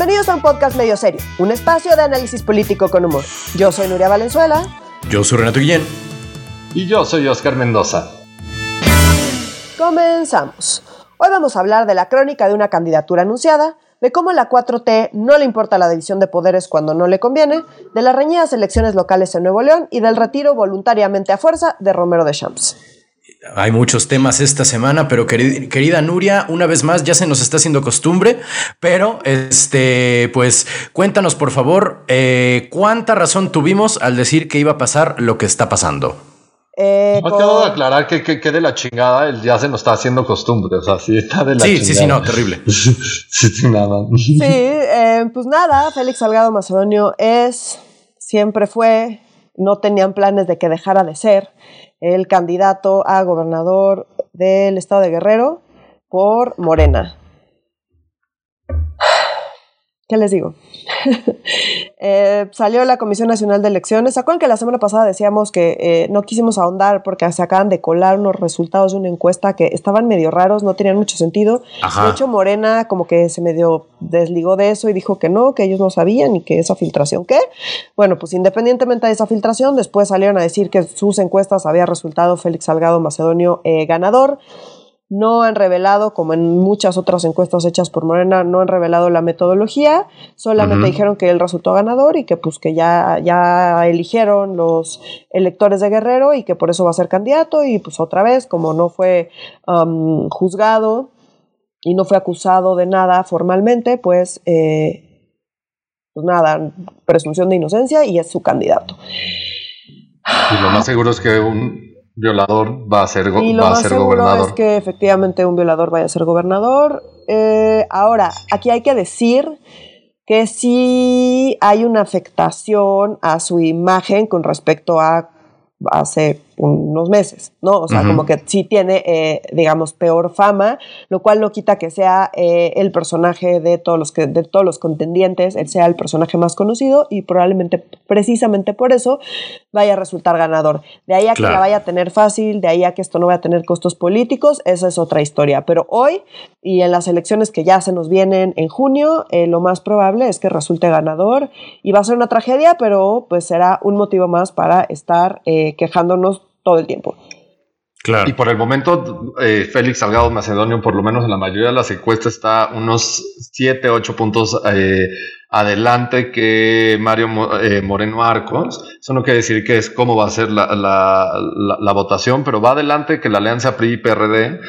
Bienvenidos a un podcast medio serio, un espacio de análisis político con humor. Yo soy Nuria Valenzuela. Yo soy Renato Guillén. Y yo soy Oscar Mendoza. Comenzamos. Hoy vamos a hablar de la crónica de una candidatura anunciada, de cómo la 4T no le importa la división de poderes cuando no le conviene, de las reñidas elecciones locales en Nuevo León y del retiro voluntariamente a fuerza de Romero de Champs. Hay muchos temas esta semana, pero querida Nuria, una vez más ya se nos está haciendo costumbre, pero este, pues cuéntanos por favor, eh, ¿cuánta razón tuvimos al decir que iba a pasar lo que está pasando? Eh, de aclarar que, que, de la chingada el ya se nos está haciendo costumbre. O sea, sí está de la sí, Sí, sí, no, terrible. sí, nada. Sí, eh, pues nada, Félix Salgado Macedonio es, siempre fue, no tenían planes de que dejara de ser el candidato a gobernador del estado de Guerrero por Morena. ¿Qué les digo? Eh, salió la Comisión Nacional de Elecciones. ¿Se acuerdan que la semana pasada decíamos que eh, no quisimos ahondar porque se acaban de colar unos resultados de una encuesta que estaban medio raros, no tenían mucho sentido? De hecho, Morena como que se medio desligó de eso y dijo que no, que ellos no sabían y que esa filtración, ¿qué? Bueno, pues independientemente de esa filtración, después salieron a decir que sus encuestas había resultado Félix Salgado Macedonio eh, ganador. No han revelado, como en muchas otras encuestas hechas por Morena, no han revelado la metodología, solamente dijeron que él resultó ganador y que pues que ya, ya eligieron los electores de Guerrero y que por eso va a ser candidato y pues otra vez, como no fue juzgado y no fue acusado de nada formalmente, pues, eh, pues nada, presunción de inocencia y es su candidato. Y lo más seguro es que un, violador va a ser, y lo más seguro Es que efectivamente un violador vaya a ser gobernador. Eh, ahora, aquí hay que decir que sí hay una afectación a su imagen con respecto a hace unos meses, ¿no? O sea, como que sí tiene, eh, digamos, peor fama, lo cual no quita que sea eh, el personaje de todos, los que, de todos los contendientes, él sea el personaje más conocido y probablemente precisamente por eso vaya a resultar ganador. De ahí a que la vaya a tener fácil, de ahí a que esto no vaya a tener costos políticos, esa es otra historia. Pero hoy y en las elecciones que ya se nos vienen en junio, eh, lo más probable es que resulte ganador y va a ser una tragedia, pero pues será un motivo más para estar quejándonos todo el tiempo. Claro. Y por el momento, eh, Félix Salgado Macedonio, por lo menos en la mayoría de las encuestas, está unos 7, 8 puntos eh, adelante que Mario eh, Moreno Arcos. Eso no quiere decir que es cómo va a ser la, la, la votación, pero va adelante que la alianza PRI-PRD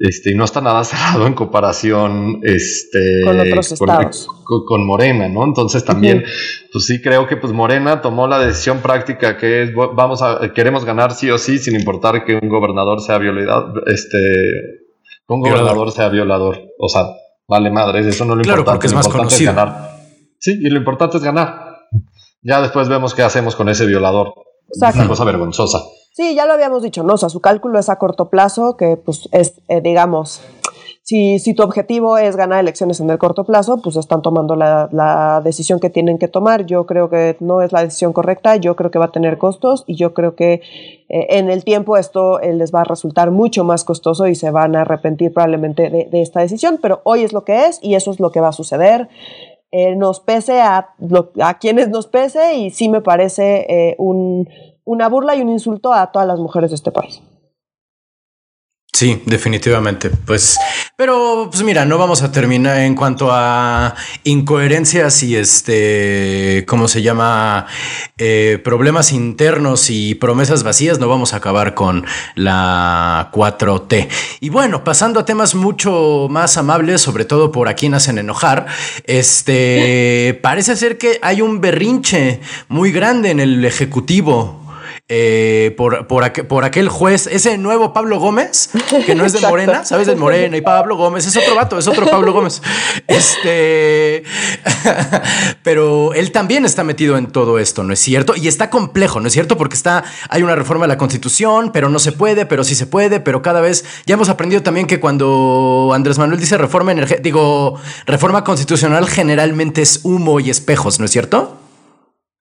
este, y no está nada cerrado en comparación este, con otros estados. Con, Morena, ¿no? Entonces también, pues sí creo que pues Morena tomó la decisión práctica que es, vamos a, queremos ganar sí o sí, sin importar que un gobernador sea violador, este, un gobernador sea violador. O sea, vale madres, eso no lo claro, importante. Porque es más conocido. ganar. Sí, y lo importante es ganar. Ya después vemos qué hacemos con ese violador. Es una cosa vergonzosa. Sí, ya lo habíamos dicho, ¿no? O sea, su cálculo es a corto plazo, que pues es, eh, digamos, si, si, tu objetivo es ganar elecciones en el corto plazo, pues están tomando la, decisión que tienen que tomar. Yo creo que no es la decisión correcta, yo creo que va a tener costos y yo creo que eh, en el tiempo esto eh, les va a resultar mucho más costoso y se van a arrepentir probablemente de, esta decisión, pero hoy es lo que es y eso es lo que va a suceder. nos pese a, a quienes nos pese y sí me parece un una burla y un insulto a todas las mujeres de este país. Sí, definitivamente. Pues, pero pues mira, no vamos a terminar en cuanto a incoherencias y este, ¿cómo se llama? Eh, problemas internos y promesas vacías. No vamos a acabar con la 4T. Y bueno, pasando a temas mucho más amables, sobre todo por a quien hacen enojar. Este, parece ser que hay un berrinche muy grande en el ejecutivo eh, por, por, aquel juez, ese nuevo Pablo Gómez, que no es de Morena, ¿sabes? De Morena y Pablo Gómez, es otro vato, es otro Pablo Gómez. Este, pero él también está metido en todo esto, ¿no es cierto? Y está complejo, ¿no es cierto? Porque está, hay una reforma de la constitución, pero no se puede, pero sí se puede, pero cada vez, ya hemos aprendido también que cuando Andrés Manuel dice reforma energética, digo, reforma constitucional generalmente es humo y espejos, ¿no es cierto?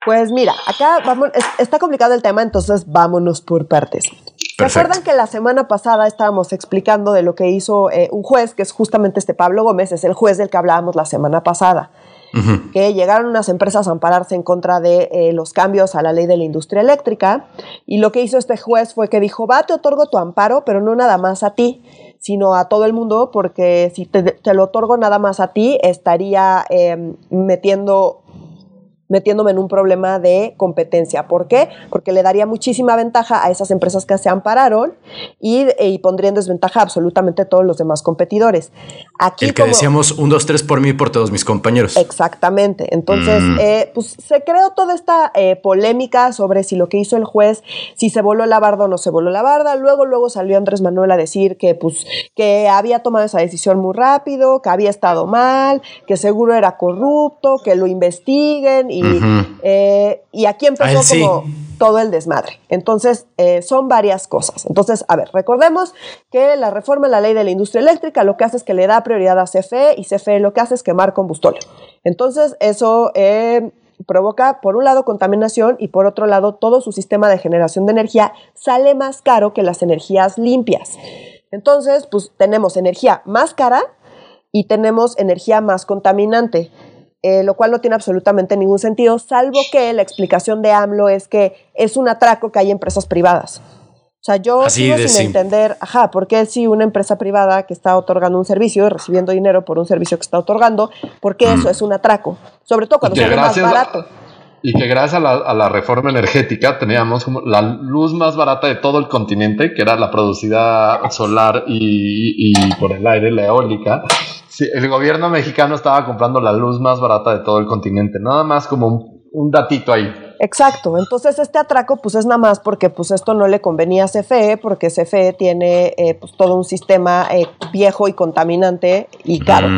Pues mira, acá vamos, está complicado el tema, entonces vámonos por partes. ¿Se acuerdan que la semana pasada estábamos explicando de lo que hizo eh, un juez, que es justamente este Pablo Gómez, es el juez del que hablábamos la semana pasada? que llegaron unas empresas a ampararse en contra de eh, los cambios a la ley de la industria eléctrica y lo que hizo este juez fue que dijo, va, te otorgo tu amparo, pero no nada más a ti, sino a todo el mundo, porque si te, lo otorgo nada más a ti, estaría em, metiendo metiéndome en un problema de competencia. ¿Por qué? Porque le daría muchísima ventaja a esas empresas que se ampararon y, y pondría en desventaja absolutamente a todos los demás competidores. Aquí El que decíamos un, dos, tres por mí y por todos mis compañeros. Exactamente. Entonces, mm. eh, pues se creó toda esta eh, polémica sobre si lo que hizo el juez, si se voló la barda o no se voló la barda. Luego, luego salió Andrés Manuel a decir que, pues, que había tomado esa decisión muy rápido, que había estado mal, que seguro era corrupto, que lo investiguen eh, y, aquí empezó como todo el desmadre. Entonces, eh, son varias cosas. Entonces, a ver, recordemos que la reforma de la ley de la industria eléctrica lo que hace es que le da prioridad a CFE y CFE lo que hace es quemar combustible. Entonces, eso eh, provoca, por un lado, contaminación y por otro lado, todo su sistema de generación de energía sale más caro que las energías limpias. Entonces, pues tenemos energía más cara y tenemos energía más contaminante. Eh, lo cual no tiene absolutamente ningún sentido, salvo que la explicación de AMLO es que es un atraco que hay empresas privadas. O sea, yo sigo sin entender, ajá, ¿por qué si una empresa privada que está otorgando un servicio y recibiendo dinero por un servicio que está otorgando, por qué eso mm. es un atraco? Sobre todo cuando es más barato. y que gracias a la, reforma energética teníamos la luz más barata de todo el continente, que era la producida solar y, y por el aire, la eólica. Sí, el gobierno mexicano estaba comprando la luz más barata de todo el continente, nada más como un, un datito ahí. Exacto, entonces este atraco pues es nada más porque pues esto no le convenía a CFE porque CFE tiene eh, pues todo un sistema eh, viejo y contaminante y caro.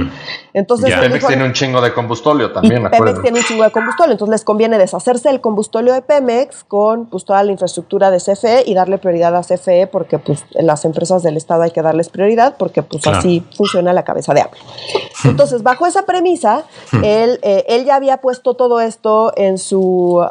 Entonces, Pemex tiene un chingo de combustóleo también, Pemex tiene un chingo de combustóleo, entonces les conviene deshacerse del combustóleo de Pemex con pues toda la infraestructura de CFE y darle prioridad a CFE porque pues en las empresas del Estado hay que darles prioridad porque pues así funciona la cabeza de Apple. Entonces, bajo esa premisa, él, eh, él ya había puesto todo esto en su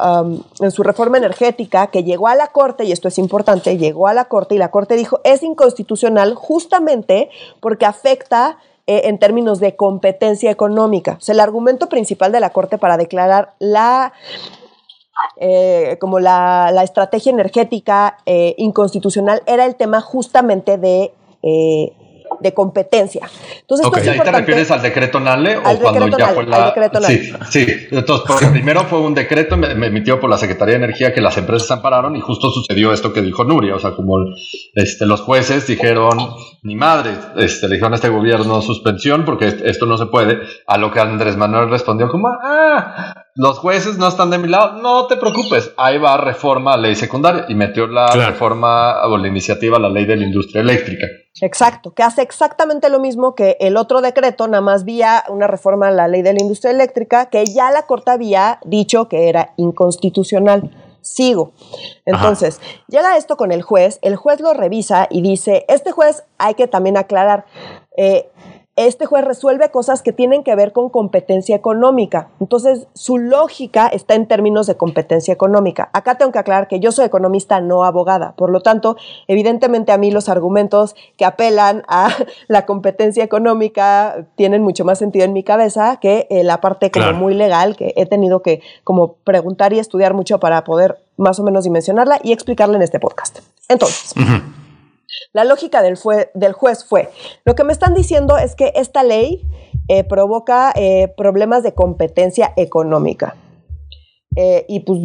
en su reforma energética que llegó a la Corte, y esto es importante, llegó a la Corte y la Corte dijo es inconstitucional justamente porque afecta eh, en términos de competencia económica. O sea, el argumento principal de la Corte para declarar la eh, como la, estrategia energética eh, inconstitucional era el tema justamente de de competencia. Entonces, ¿Ahí te refieres al decreto NALE o cuando ya fue la... Sí, sí. Entonces, primero fue un decreto emitido por la Secretaría de Energía que las empresas se ampararon y justo sucedió esto que dijo Nuria, o sea, como este, los jueces dijeron, ni madre, este, le dijeron a este gobierno suspensión porque esto no se puede, a lo que Andrés Manuel respondió como, ah, los jueces no están de mi lado, no te preocupes, ahí va reforma a ley secundaria y metió la reforma o la iniciativa a la ley de la industria eléctrica. Exacto, que hace exactamente lo mismo que el otro decreto, nada más vía una reforma a la ley de la industria eléctrica, que ya la Corte había dicho que era inconstitucional. Sigo. Entonces, llega esto con el juez, el juez lo revisa y dice, este juez hay que también aclarar, eh, este juez resuelve cosas que tienen que ver con competencia económica. Entonces, su lógica está en términos de competencia económica. Acá tengo que aclarar que yo soy economista, no abogada. Por lo tanto, evidentemente a mí los argumentos que apelan a la competencia económica tienen mucho más sentido en mi cabeza que eh, la parte como muy legal que he tenido que como preguntar y estudiar mucho para poder más o menos dimensionarla y explicarla en este podcast. Entonces, la lógica del, del, juez fue, lo que me están diciendo es que esta ley eh, provoca eh, problemas de competencia económica. Eh, y pues,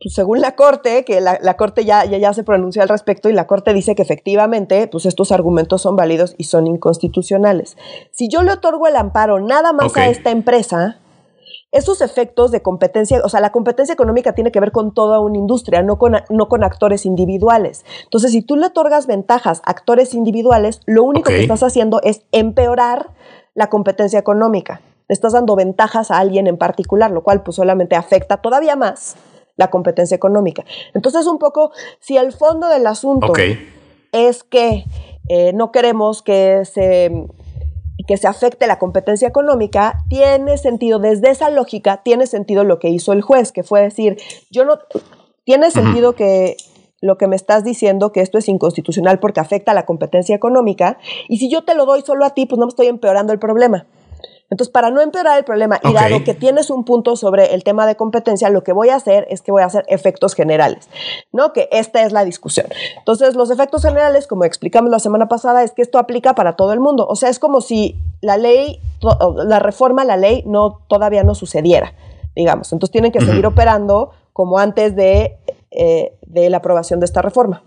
pues, según la Corte, que la, Corte ya, ya, se pronunció al respecto y la Corte dice que efectivamente pues estos argumentos son válidos y son inconstitucionales. Si yo le otorgo el amparo nada más a esta empresa, esos efectos de competencia, o sea, la competencia económica tiene que ver con toda una industria, no con, no con actores individuales. Entonces, si tú le otorgas ventajas a actores individuales, lo único que estás haciendo es empeorar la competencia económica. Le estás dando ventajas a alguien en particular, lo cual pues solamente afecta todavía más la competencia económica. Entonces, un poco, si el fondo del asunto es que eh, no queremos que se que se afecte la competencia económica, tiene sentido, desde esa lógica, tiene sentido lo que hizo el juez, que fue decir, yo no, tiene sentido que lo que me estás diciendo, que esto es inconstitucional porque afecta a la competencia económica, y si yo te lo doy solo a ti, pues no me estoy empeorando el problema. Entonces, para no empeorar el problema, y dado que tienes un punto sobre el tema de competencia, lo que voy a hacer es que voy a hacer efectos generales, ¿no? Que esta es la discusión. Entonces, los efectos generales, como explicamos la semana pasada, es que esto aplica para todo el mundo. O sea, es como si la ley, la reforma a la ley no, todavía no sucediera, digamos. Entonces, tienen que seguir operando como antes de, eh, de la aprobación de esta reforma.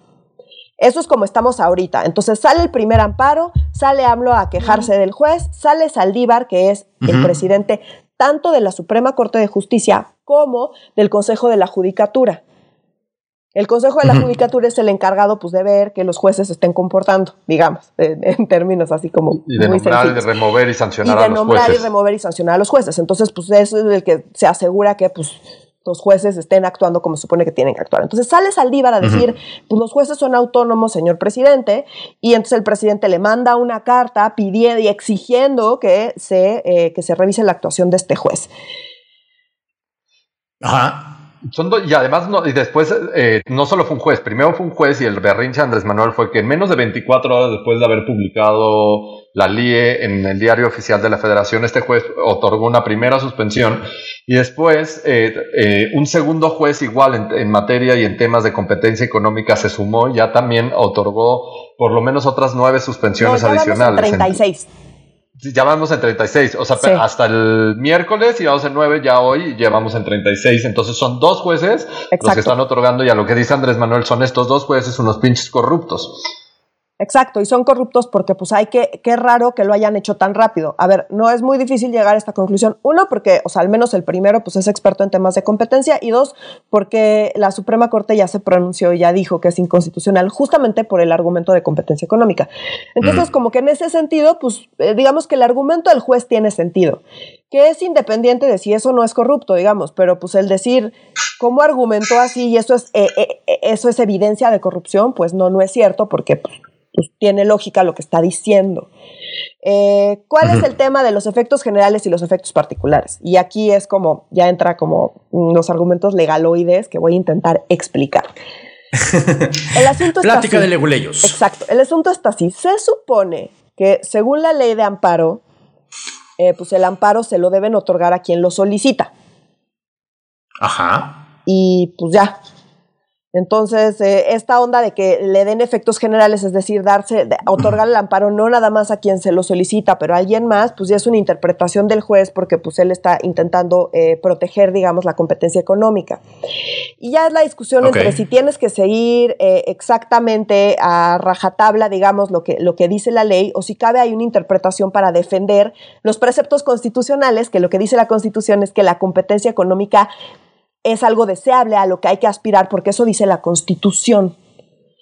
Eso es como estamos ahorita. Entonces sale el primer amparo, sale AMLO a quejarse del juez, sale Saldívar, que es el presidente tanto de la Suprema Corte de Justicia como del Consejo de la Judicatura. El Consejo de la Judicatura es el encargado pues, de ver que los jueces estén comportando, digamos, en, términos así como. Y de nombrar y de remover y sancionar a los jueces. Y de nombrar y remover y sancionar a los jueces. Entonces, pues eso es el que se asegura que pues, los jueces estén actuando como se supone que tienen que actuar. Entonces sale Saldívar a decir, pues los jueces son autónomos, señor presidente, y entonces el presidente le manda una carta pidiendo y exigiendo que se, eh, que se revise la actuación de este juez. Ajá. Son y además, no, y después, eh, no solo fue un juez, primero fue un juez y el berrinche Andrés Manuel fue que en menos de 24 horas después de haber publicado la LIE en el diario oficial de la Federación, este juez otorgó una primera suspensión y después eh, eh, un segundo juez igual en, materia y en temas de competencia económica se sumó, ya también otorgó por lo menos otras nueve suspensiones adicionales. 36. Ya vamos en 36, o sea, hasta el miércoles y vamos en 9, ya hoy llevamos en 36, entonces son dos jueces los que están otorgando y a lo que dice Andrés Manuel son estos dos jueces unos pinches corruptos. Exacto, y son corruptos porque pues hay que, qué raro que lo hayan hecho tan rápido. A ver, no es muy difícil llegar a esta conclusión. Uno, porque, o sea, al menos el primero pues es experto en temas de competencia y dos, porque la Suprema Corte ya se pronunció y ya dijo que es inconstitucional justamente por el argumento de competencia económica. Entonces, como que en ese sentido, pues eh, digamos que el argumento del juez tiene sentido, que es independiente de si eso no es corrupto, digamos, pero pues el decir cómo argumentó así y eso es, eh, eh, eso es evidencia de corrupción, pues no, no es cierto porque... Pues, tiene lógica lo que está diciendo. Eh, ¿Cuál es el tema de los efectos generales y los efectos particulares? Y aquí es como, ya entra como los argumentos legaloides que voy a intentar explicar. El asunto está Plática de leguleyos. Exacto. El asunto está así. Se supone que según la ley de amparo, eh, pues el amparo se lo deben otorgar a quien lo solicita. Ajá. Y pues ya, entonces, eh, esta onda de que le den efectos generales, es decir, darse, otorgar el amparo no nada más a quien se lo solicita, pero a alguien más, pues ya es una interpretación del juez porque pues él está intentando eh, proteger, digamos, la competencia económica. Y ya es la discusión entre si tienes que seguir eh, exactamente a rajatabla, digamos, lo que, lo que dice la ley, o si cabe hay una interpretación para defender los preceptos constitucionales, que lo que dice la Constitución es que la competencia económica es algo deseable, a lo que hay que aspirar, porque eso dice la Constitución.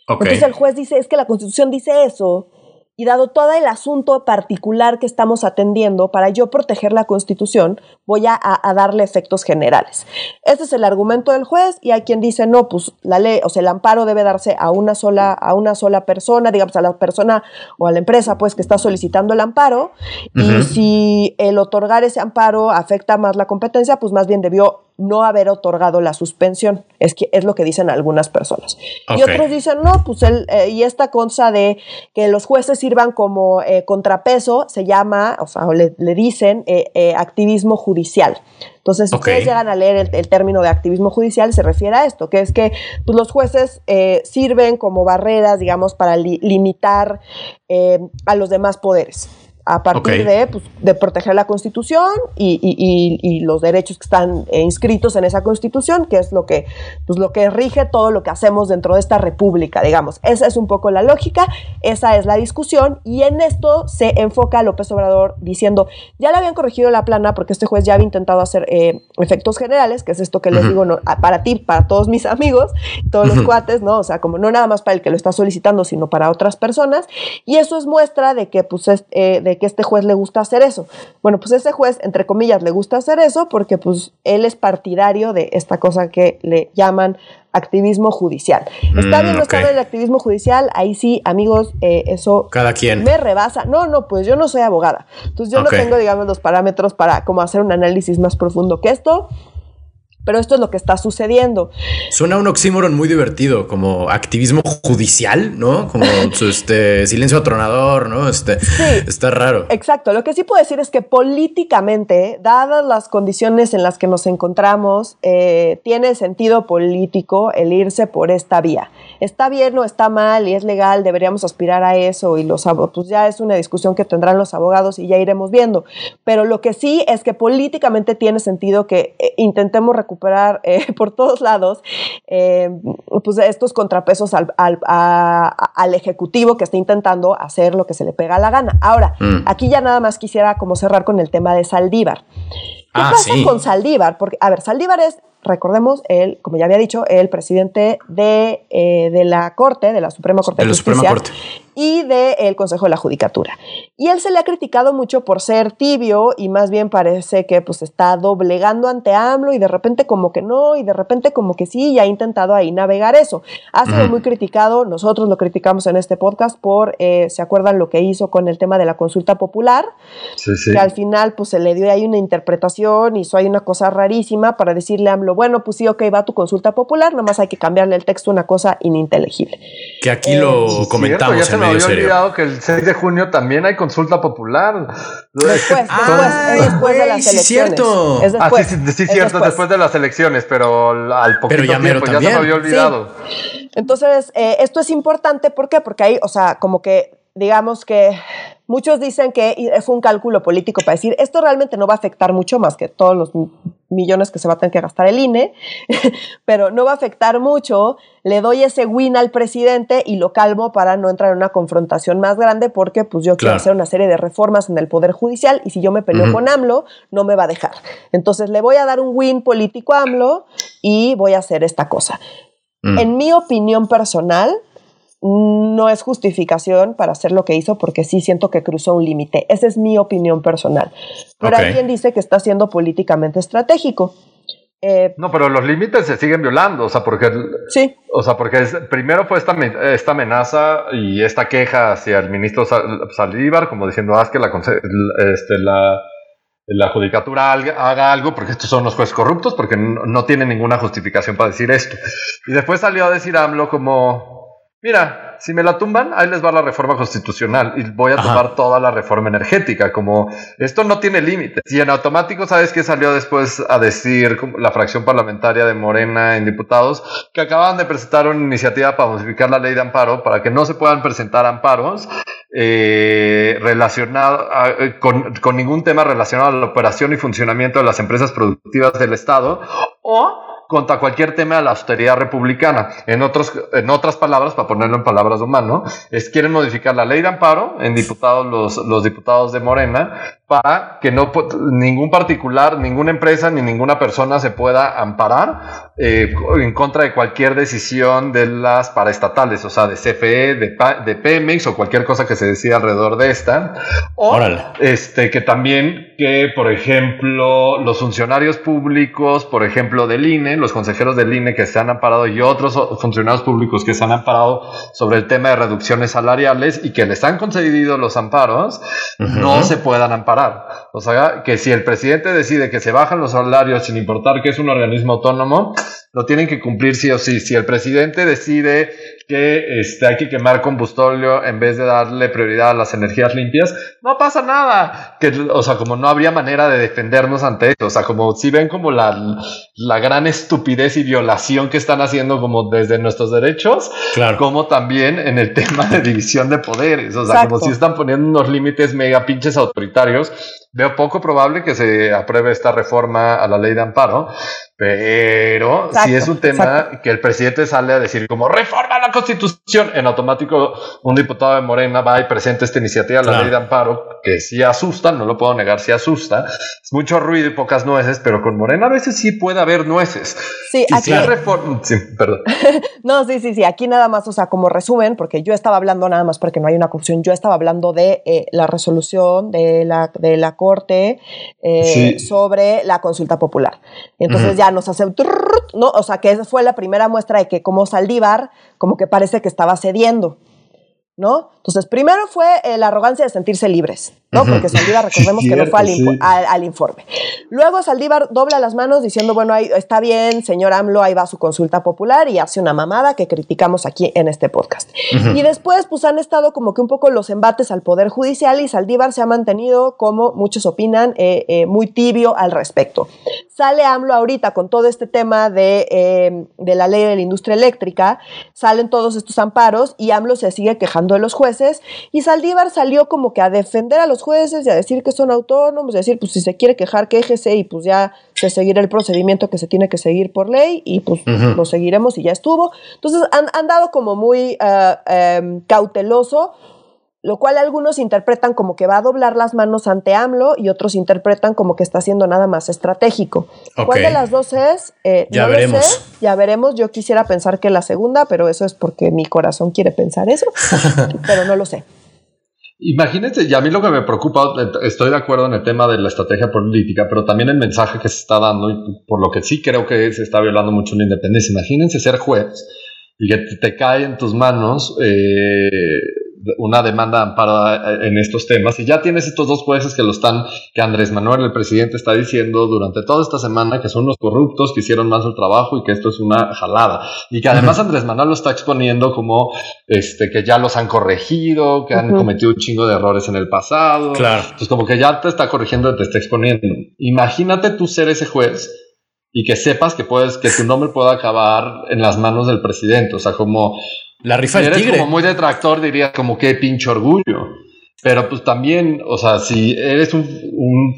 Entonces el juez dice, es que la Constitución dice eso, y dado todo el asunto particular que estamos atendiendo, para yo proteger la Constitución, voy a, darle efectos generales. Ese es el argumento del juez y hay quien dice, no, pues la ley, o sea, el amparo debe darse a una sola, a una sola persona, digamos, a la persona o a la empresa, pues, que está solicitando el amparo. Y si el otorgar ese amparo afecta más la competencia, pues más bien debió no haber otorgado la suspensión. Es, que, es lo que dicen algunas personas. Y otros dicen, no, pues él, eh, y esta cosa de que los jueces sirvan como eh, contrapeso se llama, o sea, le, dicen eh, activismo judicial. Entonces, si ustedes llegan a leer el, término de activismo judicial, se refiere a esto, que es que pues, los jueces sirven como barreras, digamos, para limitar a los demás poderes a partir de, pues, de, proteger la Constitución y, y, y, los derechos que están eh, inscritos en esa Constitución, que es lo que, pues, lo que rige todo lo que hacemos dentro de esta república, digamos. Esa es un poco la lógica, esa es la discusión, y en esto se enfoca López Obrador diciendo, ya le habían corregido la plana porque este juez ya había intentado hacer eh, efectos generales, que es esto que les digo no, para ti, para todos mis amigos, todos los cuates, ¿no? O sea, como no nada más para el que lo está solicitando, sino para otras personas, y eso es muestra de que, pues, eh, de que este juez le gusta hacer eso. Bueno, pues ese juez, entre comillas, le gusta hacer eso porque pues él es partidario de esta cosa que le llaman activismo judicial. ¿Está bien o está bien el activismo judicial? Ahí sí, amigos, eh, eso Cada quien. me rebasa. No, no, pues yo no soy abogada. Entonces yo no tengo, digamos, los parámetros para como hacer un análisis más profundo que esto pero esto es lo que está sucediendo. Suena un oxímoron muy divertido, como activismo judicial, ¿no? Como este silencio atronador, ¿no? Este está raro. Exacto. Lo que sí puedo decir es que políticamente, dadas las condiciones en las que nos encontramos, eh, tiene sentido político el irse por esta vía. Está bien o está mal y es legal, deberíamos aspirar a eso y los pues ya es una discusión que tendrán los abogados y ya iremos viendo. Pero lo que sí es que políticamente tiene sentido que eh, intentemos recuperar eh, por todos lados eh, pues estos contrapesos al, al, Ejecutivo que está intentando hacer lo que se le pega a la gana. Ahora, mm. aquí ya nada más quisiera como cerrar con el tema de Saldívar. ¿Qué ah, pasa con Saldívar? Porque, a ver, Saldívar es recordemos, él, como ya había dicho, el presidente de, eh, de la Corte, de la Suprema Corte de, Justicia, y del Consejo de la Judicatura. Y él se le ha criticado mucho por ser tibio y más bien parece que pues está doblegando ante AMLO y de repente como que no y de repente como que sí y ha intentado ahí navegar eso. Ha sido muy criticado, nosotros lo criticamos en este podcast por, eh, ¿se acuerdan lo que hizo con el tema de la consulta popular? Sí, sí. Que al final pues se le dio ahí una interpretación, hizo ahí una cosa rarísima para decirle a AMLO, bueno, pues sí, ok, va tu consulta popular, nomás hay que cambiarle el texto una cosa ininteligible. Que aquí lo eh, comentamos. ya se me había olvidado que el 6 de junio también hay consulta popular. Después, ah, después, de las elecciones. Cierto. ah, sí, sí, sí cierto, después. de las elecciones, pero al poquito ya tiempo ya se me había olvidado. Entonces, eh, esto es importante, ¿por qué? Porque ahí, o sea, como que digamos que muchos dicen que fue un cálculo político para decir, esto realmente no va a afectar mucho más que todos los millones que se va a tener que gastar el INE, pero no va a afectar mucho, le doy ese win al presidente y lo calmo para no entrar en una confrontación más grande porque pues yo quiero hacer una serie de reformas en el Poder Judicial y si yo me peleo con AMLO, no me va a dejar. Entonces le voy a dar un win político a AMLO y voy a hacer esta cosa. Mm. En mi opinión personal, no es justificación para hacer lo que hizo porque sí siento que cruzó un límite. Esa es mi opinión personal. Pero alguien dice que está siendo políticamente estratégico. Eh, no, pero los límites se siguen violando, o sea, porque, sí. o sea, porque primero fue esta, esta amenaza y esta queja hacia el ministro Saldívar, como diciendo, haz que la, este, la, la judicatura haga algo, porque estos son los jueces corruptos, porque no, no tienen ninguna justificación para decir esto. Y después salió a decir AMLO como, Mira, si me la tumban, ahí les va la reforma constitucional y voy a tomar toda la reforma energética. Como esto no tiene límites. Y en automático, ¿sabes qué salió después a decir la fracción parlamentaria de Morena en diputados? Que acaban de presentar una iniciativa para modificar la ley de amparo para que no se puedan presentar amparos eh, relacionados eh, con, con ningún tema relacionado a la operación y funcionamiento de las empresas productivas del Estado o contra cualquier tema de la austeridad republicana. En, otros, en otras palabras, para ponerlo en palabras de humano, es quieren modificar la ley de amparo en diputados, los, los diputados de Morena, para que no ningún particular, ninguna empresa ni ninguna persona se pueda amparar eh, en contra de cualquier decisión de las paraestatales, o sea, de CFE, de, de Pemex o cualquier cosa que se decida alrededor de esta. O este que también que, por ejemplo, los funcionarios públicos, por ejemplo, del INE, los consejeros del INE que se han amparado y otros funcionarios públicos que se han amparado sobre el tema de reducciones salariales y que les han concedido los amparos, no se puedan amparar. O sea, que si el presidente decide que se bajan los salarios sin importar que es un organismo autónomo, lo tienen que cumplir sí o sí. Si el presidente decide que este, hay que quemar combustorio en vez de darle prioridad a las energías limpias, no pasa nada. Que, o sea, como no habría manera de defendernos ante eso. O sea, como si ven como la, la gran estupidez y violación que están haciendo como desde nuestros derechos, claro. como también en el tema de división de poderes. O sea, como si están poniendo unos límites mega pinches autoritarios. Veo poco probable que se apruebe esta reforma a la ley de amparo, pero si es un tema que el presidente sale a decir como reforma la constitución, en automático un diputado de Morena va y presenta esta iniciativa, la ley de amparo, que sí asusta, no lo puedo negar, sí asusta. Es mucho ruido y pocas nueces, pero con Morena a veces sí puede haber nueces. Sí, aquí. Sí, perdón. no, sí, sí, sí. Aquí nada más, o sea, como resumen, porque yo estaba hablando nada más porque no hay una confusión, yo estaba hablando de eh, la resolución de la, de la Corte eh, sobre la consulta popular. Entonces ya nos hace. ¿no? O sea, que esa fue la primera muestra de que como Saldívar, como que parece que estaba cediendo. ¿No? Entonces, primero fue eh, la arrogancia de sentirse libres, ¿no? Porque Saldívar, recordemos que no fue al, informe. Luego Saldívar dobla las manos diciendo, bueno, ahí está bien, señor AMLO, ahí va su consulta popular y hace una mamada que criticamos aquí en este podcast. Y después, pues han estado como que un poco los embates al Poder Judicial y Saldívar se ha mantenido, como muchos opinan, eh, eh, muy tibio al respecto. Sale AMLO ahorita con todo este tema de, de la ley de la industria eléctrica, salen todos estos amparos y AMLO se sigue quejando de los jueces y Saldívar salió como que a defender a los jueces y a decir que son autónomos, y a decir, pues si se quiere quejar, quéjese y pues ya se seguirá el procedimiento que se tiene que seguir por ley y pues lo seguiremos y ya estuvo. Entonces han, han dado como muy eh, em, cauteloso lo cual algunos interpretan como que va a doblar las manos ante AMLO y otros interpretan como que está siendo nada más estratégico. ¿Cuál de las dos es? Eh, ya veremos. ya veremos. Yo quisiera pensar que la segunda, pero eso es porque mi corazón quiere pensar eso, pero no lo sé. Imagínense, y a mí lo que me preocupa, estoy de acuerdo en el tema de la estrategia política, pero también el mensaje que se está dando, y por lo que sí creo que se está violando mucho la independencia. Imagínense ser juez y que te cae en tus manos eh, una demanda de amparo eh, en estos temas y ya tienes estos dos jueces que lo están, que Andrés Manuel, el presidente, está diciendo durante toda esta semana que son los corruptos, que hicieron más el trabajo y que esto es una jalada. Y que además Andrés Manuel lo está exponiendo como este, que ya los han corregido, que han cometido un chingo de errores en el pasado. Claro. Entonces como que ya te está corrigiendo y te está exponiendo. Imagínate tú ser ese juez y que sepas que puedes, que tu nombre pueda acabar en las manos del presidente. O sea, como la rifa si eres como muy detractor, diría como que pinche orgullo. Pero pues también, o sea, si eres un,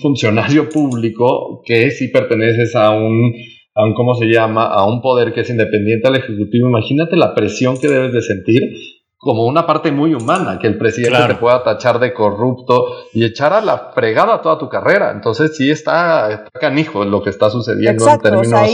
funcionario público que si perteneces a un, a un, ¿cómo se llama? A un poder que es independiente al Ejecutivo, imagínate la presión que debes de sentir como una parte muy humana, que el presidente te pueda tachar de corrupto y echar a la fregada toda tu carrera. Entonces sí está, canijo lo que está sucediendo en términos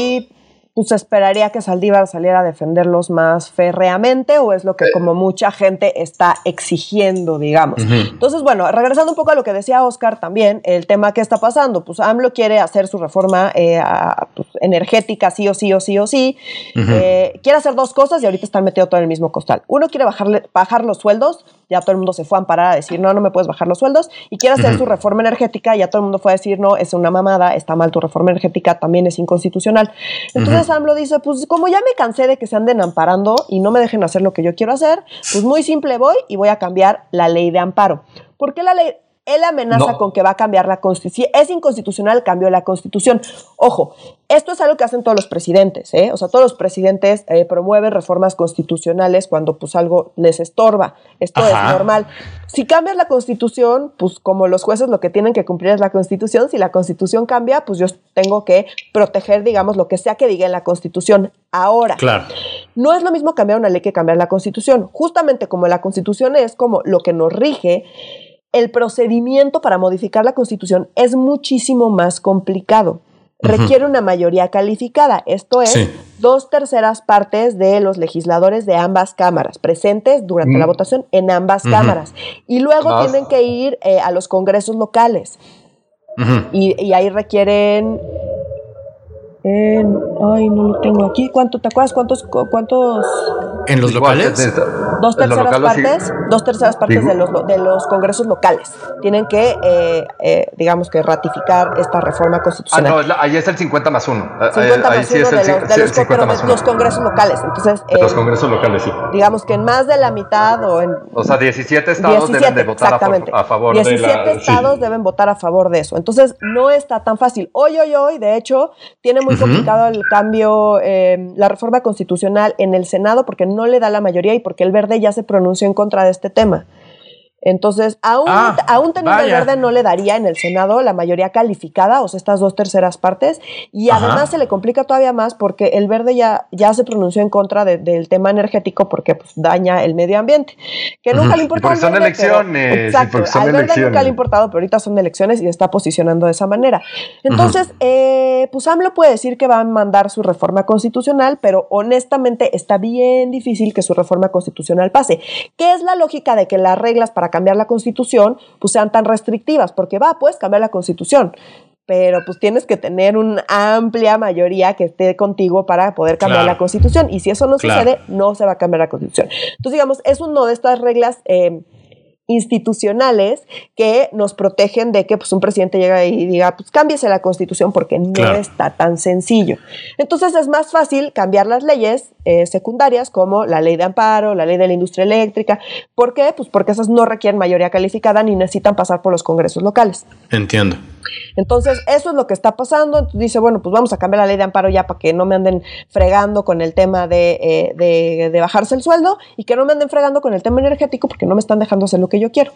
pues esperaría que Saldívar saliera a defenderlos más férreamente o es lo que como mucha gente está exigiendo, digamos. Entonces, bueno, regresando un poco a lo que decía Oscar también, el tema que está pasando, pues AMLO quiere hacer su reforma eh, pues, energética sí o sí o sí o sí, eh, quiere hacer dos cosas y ahorita están metidos todo en el mismo costal. Uno quiere bajarle, bajar los sueldos, ya todo el mundo se fue a amparar a decir, no, no me puedes bajar los sueldos, y quiere hacer su reforma energética, ya todo el mundo fue a decir, no, es una mamada, está mal tu reforma energética, también es inconstitucional. Entonces, AMLO dice, pues como ya me cansé de que se anden amparando y no me dejen hacer lo que yo quiero hacer, pues muy simple voy y voy a cambiar la ley de amparo. ¿Por qué la ley? Él amenaza con que va a cambiar la constitución. es inconstitucional, cambio la constitución. Ojo, esto es algo que hacen todos los presidentes, ¿eh? O sea, todos los presidentes eh, promueven reformas constitucionales cuando pues algo les estorba. Esto es normal. Si cambias la constitución, pues como los jueces lo que tienen que cumplir es la constitución. Si la constitución cambia, pues yo tengo que proteger, digamos, lo que sea que diga en la constitución. Ahora, claro. no es lo mismo cambiar una ley que cambiar la constitución. Justamente como la constitución es como lo que nos rige, el procedimiento para modificar la constitución es muchísimo más complicado. Requiere una mayoría calificada, esto es, dos terceras partes de los legisladores de ambas cámaras presentes durante la votación en ambas cámaras. Y luego tienen que ir eh, a los congresos locales. y, ahí requieren ay, no lo tengo aquí. ¿Cuánto, ¿Te acuerdas cuántos, cuántos? ¿En los locales? Dos terceras partes, dos terceras partes de los, de los congresos locales tienen que, eh, eh, digamos que ratificar esta reforma constitucional. Ah, no, ahí está el 50 más 1. 50 más 1 de, los, los, congresos locales. Entonces, los congresos locales, sí. Digamos que en más de la mitad o en... O sea, 17 estados deben de votar a, favor 17 de la... estados deben votar a favor de eso. Entonces, no está tan fácil. Hoy, hoy, hoy, de hecho, tiene muy muy complicado el cambio, eh, la reforma constitucional en el Senado porque no le da la mayoría y porque el verde ya se pronunció en contra de este tema. Entonces, aún, ah, aún teniendo el verde, no le daría en el Senado la mayoría calificada, o sea, estas dos terceras partes. Y además se le complica todavía más porque el verde ya, ya se pronunció en contra del tema energético porque pues, daña el medio ambiente. Que nunca le importó. Porque son elecciones. exacto, al verde nunca le ha importado, pero ahorita son elecciones y está posicionando de esa manera. Entonces, eh, pues AMLO puede decir que va a mandar su reforma constitucional, pero honestamente está bien difícil que su reforma constitucional pase. ¿Qué es la lógica de que las reglas para cambiar la constitución pues sean tan restrictivas, porque va, puedes cambiar la constitución, pero pues tienes que tener una amplia mayoría que esté contigo para poder cambiar la constitución. Y si eso no sucede, no se va a cambiar la constitución. Entonces, digamos, es una de estas reglas eh, institucionales que nos protegen de que pues, un presidente llega y diga, pues cámbiese la constitución porque no está tan sencillo. Entonces es más fácil cambiar las leyes eh, secundarias como la ley de amparo, la ley de la industria eléctrica. ¿Por qué? Pues porque esas no requieren mayoría calificada ni necesitan pasar por los congresos locales. Entiendo. Entonces, eso es lo que está pasando. Entonces dice, bueno, pues vamos a cambiar la ley de amparo ya para que no me anden fregando con el tema de, eh, de, de bajarse el sueldo y que no me anden fregando con el tema energético porque no me están dejando hacer lo que yo quiero.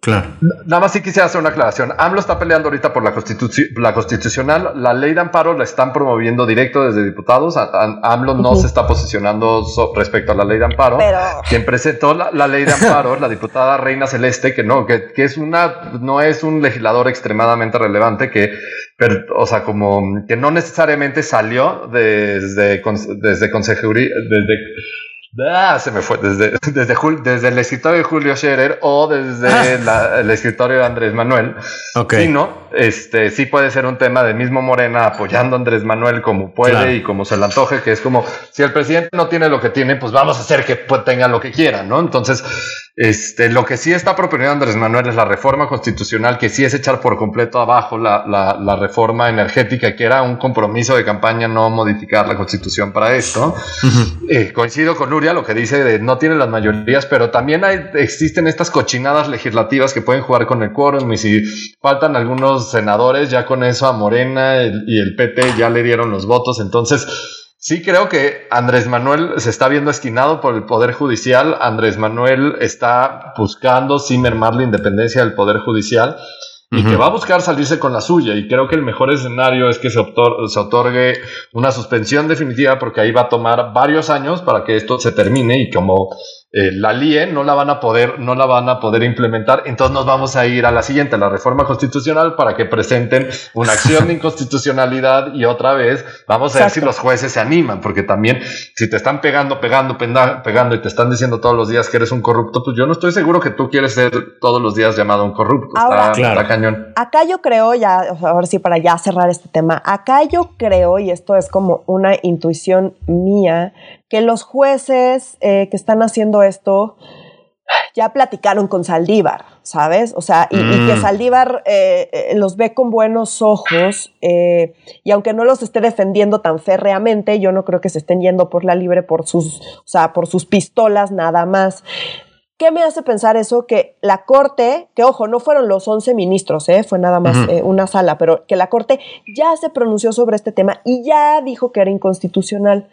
Claro. Nada más sí quisiera hacer una aclaración. AMLO está peleando ahorita por la, la constitucional. La ley de amparo la están promoviendo directo desde diputados. AMLO no se está posicionando respecto a la ley de amparo. Pero... Quien presentó la, ley de amparo, la diputada Reina Celeste, que no, que, es una, no es un legislador extremadamente relevante, que, o sea, como que no necesariamente salió desde, desde consejería, desde Ah, se me fue desde, desde, desde el escritorio de Julio Scherer o desde el escritorio de Andrés Manuel. Ok. Sí, ¿no? Este, sí puede ser un tema de mismo Morena apoyando a Andrés Manuel como puede y como se le antoje, que es como si el presidente no tiene lo que tiene, pues vamos a hacer que tenga lo que quiera, ¿no? Entonces, este, lo que sí está proponiendo Andrés Manuel es la reforma constitucional, que sí es echar por completo abajo la, la, reforma energética, que era un compromiso de campaña no modificar la constitución para esto. Eh, coincido con Nuria, lo que dice de no tiene las mayorías, pero también hay, existen estas cochinadas legislativas que pueden jugar con el quórum y si faltan algunos senadores, ya con eso a Morena y el PT ya le dieron los votos, entonces Sí, creo que Andrés Manuel se está viendo esquinado por el Poder Judicial. Andrés Manuel está buscando, sin mermar la independencia del Poder Judicial, y que va a buscar salirse con la suya. Y creo que el mejor escenario es que se, se, otorgue una suspensión definitiva, porque ahí va a tomar varios años para que esto se termine. Y como eh, la LIE no la van a poder, no la van a poder implementar. Entonces nos vamos a ir a la siguiente, la reforma constitucional, para que presenten una acción de inconstitucionalidad y otra vez vamos a ver si los jueces se animan, porque también si te están pegando, pegando, pegando y te están diciendo todos los días que eres un corrupto, pues yo no estoy seguro que tú quieres ser todos los días llamado un corrupto. está, cañón. Acá yo creo, ya, ahora sí, para ya cerrar este tema, acá yo creo, y esto es como una intuición mía, que los jueces eh, que están haciendo esto ya platicaron con Saldívar, ¿sabes? O sea, y, que mm. Saldívar eh, eh, los ve con buenos ojos y aunque no los esté defendiendo tan férreamente, yo no creo que se estén yendo por la libre por sus, o sea, por sus pistolas nada más. ¿Qué me hace pensar eso? Que la Corte, que ojo, no fueron los 11 ministros, ¿eh? fue nada más una sala, pero que la Corte ya se pronunció sobre este tema y ya dijo que era inconstitucional.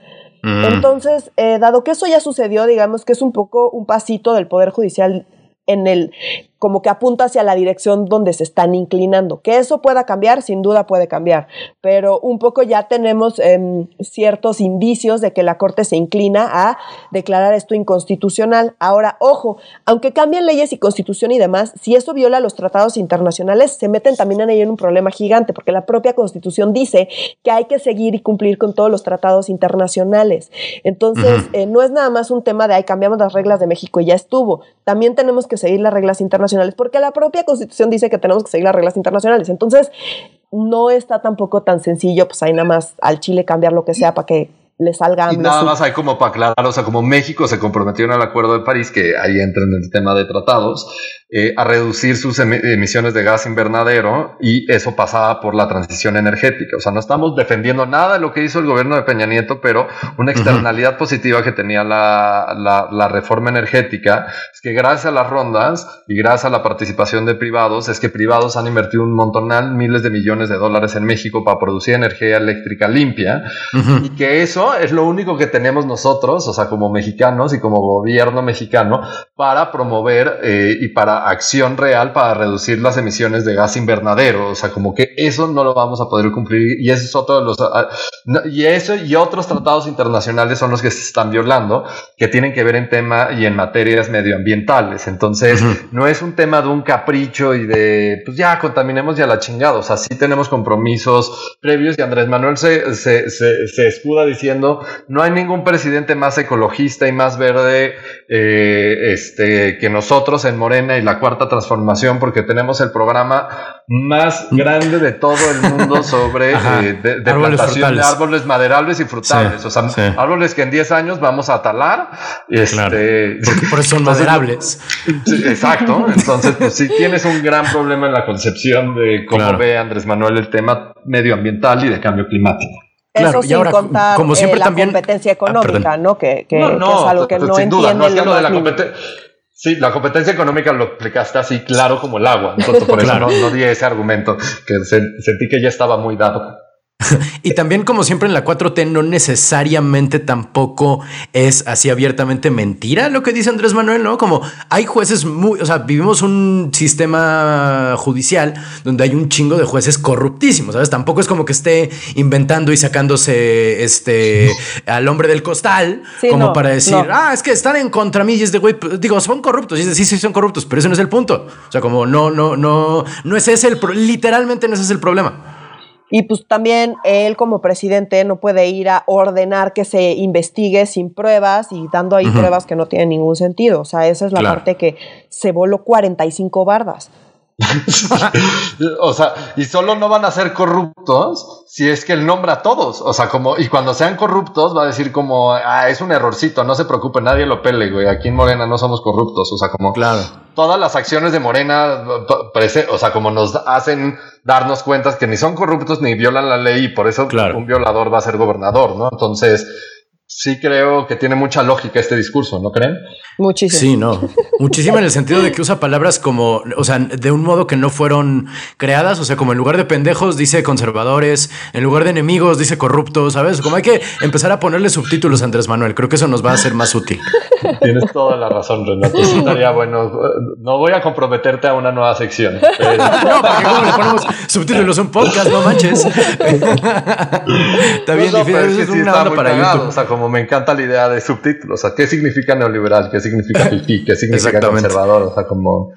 Entonces, eh, dado que eso ya sucedió, digamos que es un poco un pasito del Poder Judicial en el como que apunta hacia la dirección donde se están inclinando. Que eso pueda cambiar, sin duda puede cambiar, pero un poco ya tenemos em, ciertos indicios de que la Corte se inclina a declarar esto inconstitucional. Ahora, ojo, aunque cambien leyes y constitución y demás, si eso viola los tratados internacionales, se meten también en ello en un problema gigante, porque la propia constitución dice que hay que seguir y cumplir con todos los tratados internacionales. Entonces, eh, no es nada más un tema de, ay, cambiamos las reglas de México y ya estuvo. También tenemos que seguir las reglas internacionales porque la propia constitución dice que tenemos que seguir las reglas internacionales. Entonces, no está tampoco tan sencillo, pues ahí nada más al Chile cambiar lo que sea para que le salga y nada más hay como para aclarar, o sea, como México se comprometió en el Acuerdo de París, que ahí entra en el tema de tratados, eh, a reducir sus emisiones de gas invernadero y eso pasaba por la transición energética. O sea, no estamos defendiendo nada de lo que hizo el gobierno de Peña Nieto, pero una externalidad positiva que tenía la, la, reforma energética es que gracias a las rondas y gracias a la participación de privados, es que privados han invertido un montonal, miles de millones de dólares en México para producir energía eléctrica limpia y que eso es lo único que tenemos nosotros, o sea, como mexicanos y como gobierno mexicano, para promover eh, y para acción real para reducir las emisiones de gas invernadero. O sea, como que eso no lo vamos a poder cumplir y eso es otro de los... Ah, y eso y otros tratados internacionales son los que se están violando, que tienen que ver en tema y en materias medioambientales. Entonces, no es un tema de un capricho y de, pues ya, contaminemos ya la chingada. O sea, sí tenemos compromisos previos y Andrés Manuel se, se, se, se escuda diciendo, no hay ningún presidente más ecologista y más verde eh, este, que nosotros en Morena y la Cuarta Transformación, porque tenemos el programa más grande de todo el mundo sobre eh, de, plantación de árboles maderables y frutales. o sea, árboles que en 10 años vamos a talar. Este, por eso son maderables. exacto. Entonces, pues sí tienes un gran problema en la concepción de cómo ve Andrés Manuel el tema medioambiental y de cambio climático. Eso sin contar como siempre, eh, la competencia ah, económica, ¿no? Que, que, es algo que no entiende no, es lo de la competencia. Sí, la competencia económica lo explicaste así claro como el agua. Entonces, por eso no, no, di ese argumento, que sentí que ya estaba muy dado. y también, como siempre en la 4T, no necesariamente tampoco es así abiertamente mentira lo que dice Andrés Manuel, ¿no? Como hay jueces muy, o sea, vivimos un sistema judicial donde hay un chingo de jueces corruptísimos, ¿sabes? Tampoco es como que esté inventando y sacándose este al hombre del costal, como para decir, ah, es que están en contra mí y es de güey, pues, digo, son corruptos, y es de sí, sí, son corruptos, pero ese no es el punto. O sea, como no, no, no, no es ese el, literalmente no ese es el problema. Y pues también él como presidente no puede ir a ordenar que se investigue sin pruebas y dando ahí pruebas que no tienen ningún sentido. O sea, esa es la parte que se voló 45 bardas. o sea, y solo no van a ser corruptos si es que él nombra a todos. O sea, como, y cuando sean corruptos va a decir como, ah, es un errorcito, no se preocupe, nadie lo pele, güey. Aquí en Morena no somos corruptos. O sea, como, claro. todas las acciones de Morena, o sea, como nos hacen darnos cuentas que ni son corruptos ni violan la ley y por eso un violador va a ser gobernador, ¿no? Entonces, sí creo que tiene mucha lógica este discurso, ¿no creen? Muchísimo. Sí, no. Muchísimo en el sentido de que usa palabras como, o sea, de un modo que no fueron creadas, o sea, como en lugar de pendejos dice conservadores, en lugar de enemigos dice corruptos, ¿sabes? Como hay que empezar a ponerle subtítulos a Andrés Manuel, creo que eso nos va a hacer más útil. Tienes toda la razón, Renato. estaría bueno. No voy a comprometerte a una nueva sección. No, porque como le ponemos subtítulos a un podcast, no manches. Está bien difícil, es una onda para YouTube. O sea, como me encanta la idea de subtítulos. O sea, ¿qué significa neoliberal? ¿Qué significa pipí? ¿Qué significa conservador? O sea, como...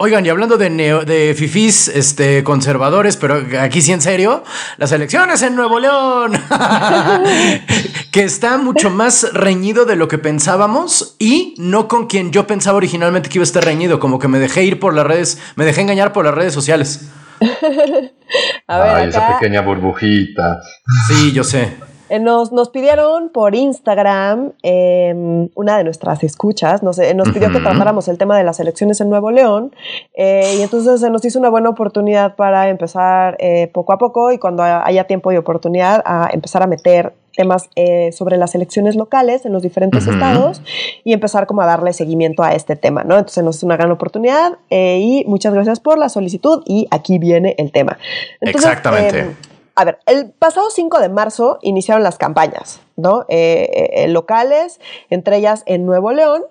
Oigan, y hablando de, de fifís este, conservadores, pero aquí sí en serio, las elecciones en Nuevo León, que está mucho más reñido de lo que pensábamos y no con quien yo pensaba originalmente que iba a estar reñido, como que me dejé ir por las redes, me dejé engañar por las redes sociales. a ver, Ay, esa pequeña burbujita. Sí, yo sé. Eh, nos, nos, pidieron por Instagram, em, una de nuestras escuchas, nos, nos pidió que tratáramos el tema de las elecciones en Nuevo León eh, y entonces se nos hizo una buena oportunidad para empezar eh, poco a poco y cuando haya tiempo y oportunidad a empezar a meter temas sobre las elecciones locales en los diferentes estados y empezar como a darle seguimiento a este tema, ¿no? Entonces nos es una gran oportunidad y muchas gracias por la solicitud y aquí viene el tema. Exactamente. Em, a ver, el pasado 5 de marzo iniciaron las campañas, ¿no? Eh, eh, locales, entre ellas en Nuevo León.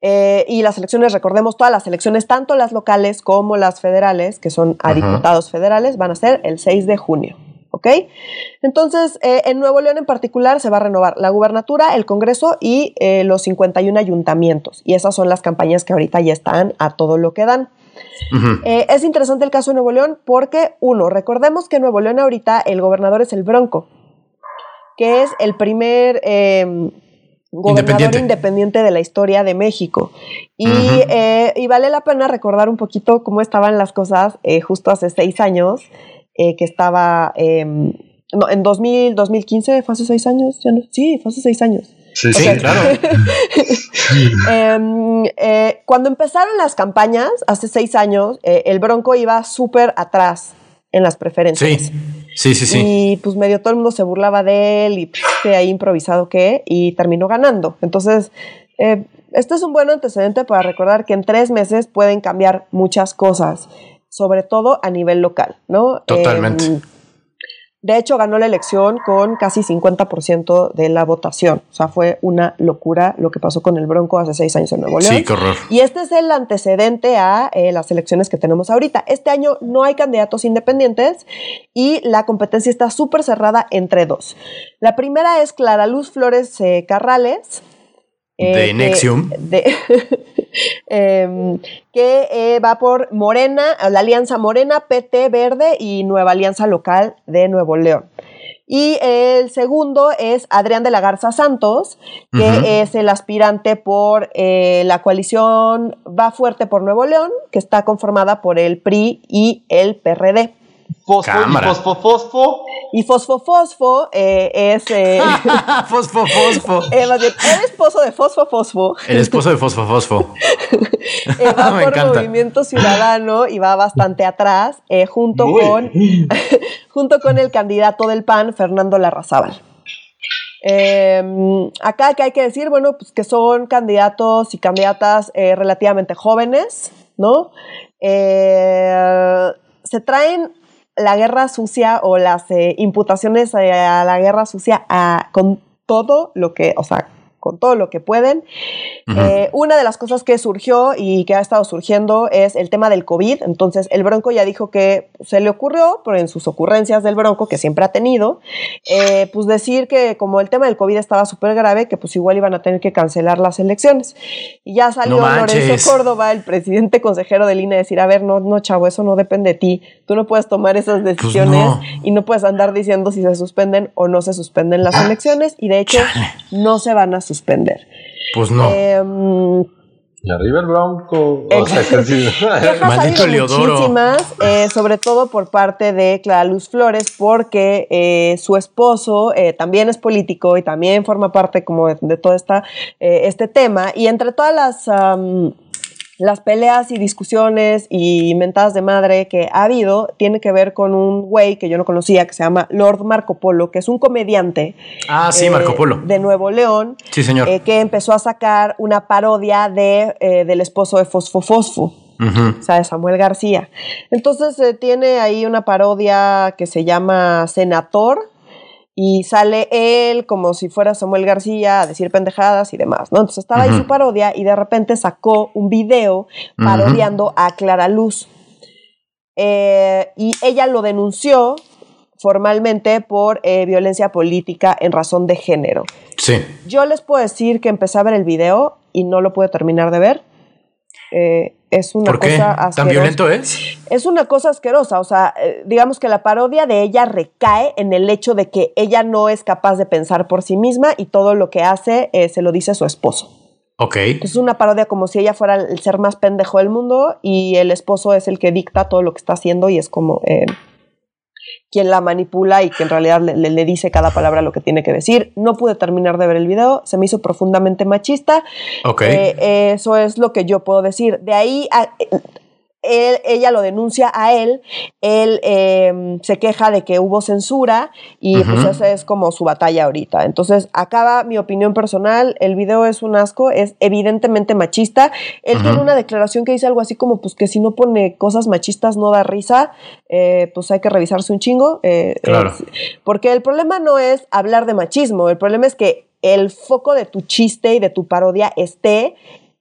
Eh, y las elecciones, recordemos, todas las elecciones, tanto las locales como las federales, que son a diputados federales, van a ser el 6 de junio. ¿Ok? Entonces, en Nuevo León en particular se va a renovar la gubernatura, el Congreso y los 51 ayuntamientos. Y esas son las campañas que ahorita ya están a todo lo que dan. Eh, es interesante el caso de Nuevo León porque, uno, recordemos que en Nuevo León ahorita el gobernador es el Bronco, que es el primer em, gobernador independiente. de la historia de México. Eh, y, vale la pena recordar un poquito cómo estaban las cosas eh, justo hace seis años, que estaba... Em, no, en 2000, 2015, fue hace seis años, sí, fue hace seis años. Sí, sí, claro. Em, eh, cuando empezaron las campañas, hace seis años, eh, el Bronco iba súper atrás en las preferencias. Sí. Sí, sí, sí. Y pues medio todo el mundo se burlaba de él y pues, que ahí improvisado que, y terminó ganando. Entonces, eh, este es un buen antecedente para recordar que en tres meses pueden cambiar muchas cosas, sobre todo a nivel local, ¿no? Totalmente. De hecho, ganó la elección con casi 50% de la votación. O sea, fue una locura lo que pasó con el Bronco hace seis años en Nuevo León. Sí, qué horror. Y este es el antecedente a eh, las elecciones que tenemos ahorita. Este año no hay candidatos independientes y la competencia está súper cerrada entre dos. La primera es Clara Luz Flores eh, Carrales. Eh, de Nexium. de- em, que eh, va por Morena, la Alianza Morena, PT Verde y Nueva Alianza Local de Nuevo León. Y el segundo es Adrián de la Garza Santos, que es el aspirante por eh, la coalición Va Fuerte por Nuevo León, que está conformada por el PRI y el PRD. Fosfo, y Cámara. fosfo, fosfo. Y Fosfo Fosfo eh, es... eh, fosfo, fosfo. eh, más bien, el esposo de Fosfo Fosfo. El esposo de Fosfo, Fosfo. Eh, va Me por encanta. Movimiento Ciudadano y va bastante atrás, eh, junto, Muy. con, junto con el candidato del PAN, Fernando Larrazábal. Eh, acá que hay que decir, bueno, pues que son candidatos y candidatas eh, relativamente jóvenes, ¿no? Eh, se traen la guerra sucia o las eh, imputaciones eh, a la guerra sucia a- con todo lo que, o sea, con todo lo que pueden. Ujú. Eh, una de las cosas que surgió y que ha estado surgiendo es el tema del COVID. Entonces, el Bronco ya dijo que se le ocurrió, pero en sus ocurrencias del Bronco, que siempre ha tenido, eh, pues decir que como el tema del COVID estaba súper grave, que pues igual iban a tener que cancelar las elecciones. Y ya salió No. Lorenzo Córdoba, el presidente consejero del INE, a decir, a ver, no, no, chavo, eso no depende de ti. Tú no puedes tomar esas decisiones no. y no puedes andar diciendo si se suspenden o no se suspenden las elecciones. Y de hecho, Chale. no se van a suspender. Pues no. Em, Y arriba el bronco. O sea, que sí. Quejas ha Maldito habido Leodoro. muchísimas, eh, sobre todo por parte de Clara Luz Flores, porque eh, su esposo eh, también es político y también forma parte como de, de todo esta, eh, este tema. Y entre todas las, las peleas y discusiones y mentadas de madre que ha habido, tiene que ver con un güey que yo no conocía, que se llama Lord Marco Polo, que es un comediante. Ah, sí, eh, Marco Polo. De Nuevo León. Sí, señor. eh, que empezó a sacar una parodia de, eh, del esposo de Fosfo Fosfo Ujú. o sea, de Samuel García. Entonces tiene ahí una parodia que se llama Senator y sale él como si fuera Samuel García a decir pendejadas y demás, ¿no? Entonces estaba ahí Ujú. su parodia y de repente sacó un video parodiando a Clara Luz. Eh, y ella lo denunció formalmente por eh, violencia política en razón de género. Sí. Yo les puedo decir que empecé a ver el video y no lo pude terminar de ver. Eh, es una ¿Por qué? cosa ¿Tan asquerosa. violento es? Es una cosa asquerosa, o sea, eh, digamos que la parodia de ella recae en el hecho de que ella no es capaz de pensar por sí misma y todo lo que hace eh, se lo dice a su esposo. Ok. Es una parodia como si ella fuera el ser más pendejo del mundo y el esposo es el que dicta todo lo que está haciendo y es como eh, quien la manipula y que en realidad le, le- le dice cada palabra lo que tiene que decir. No pude terminar de ver el video, se me hizo profundamente machista. Ok. Eh, eso es lo que yo puedo decir. De ahí a- él- ella lo denuncia a él, él eh, se queja de que hubo censura y pues esa es como su batalla ahorita. Entonces, acaba mi opinión personal, el video es un asco, es evidentemente machista. Él tiene una declaración que dice algo así como pues que si no pone cosas machistas no da risa, eh, pues hay que revisarse un chingo. eh, Claro. porque el problema no es hablar de machismo, el problema es que el foco de tu chiste y de tu parodia esté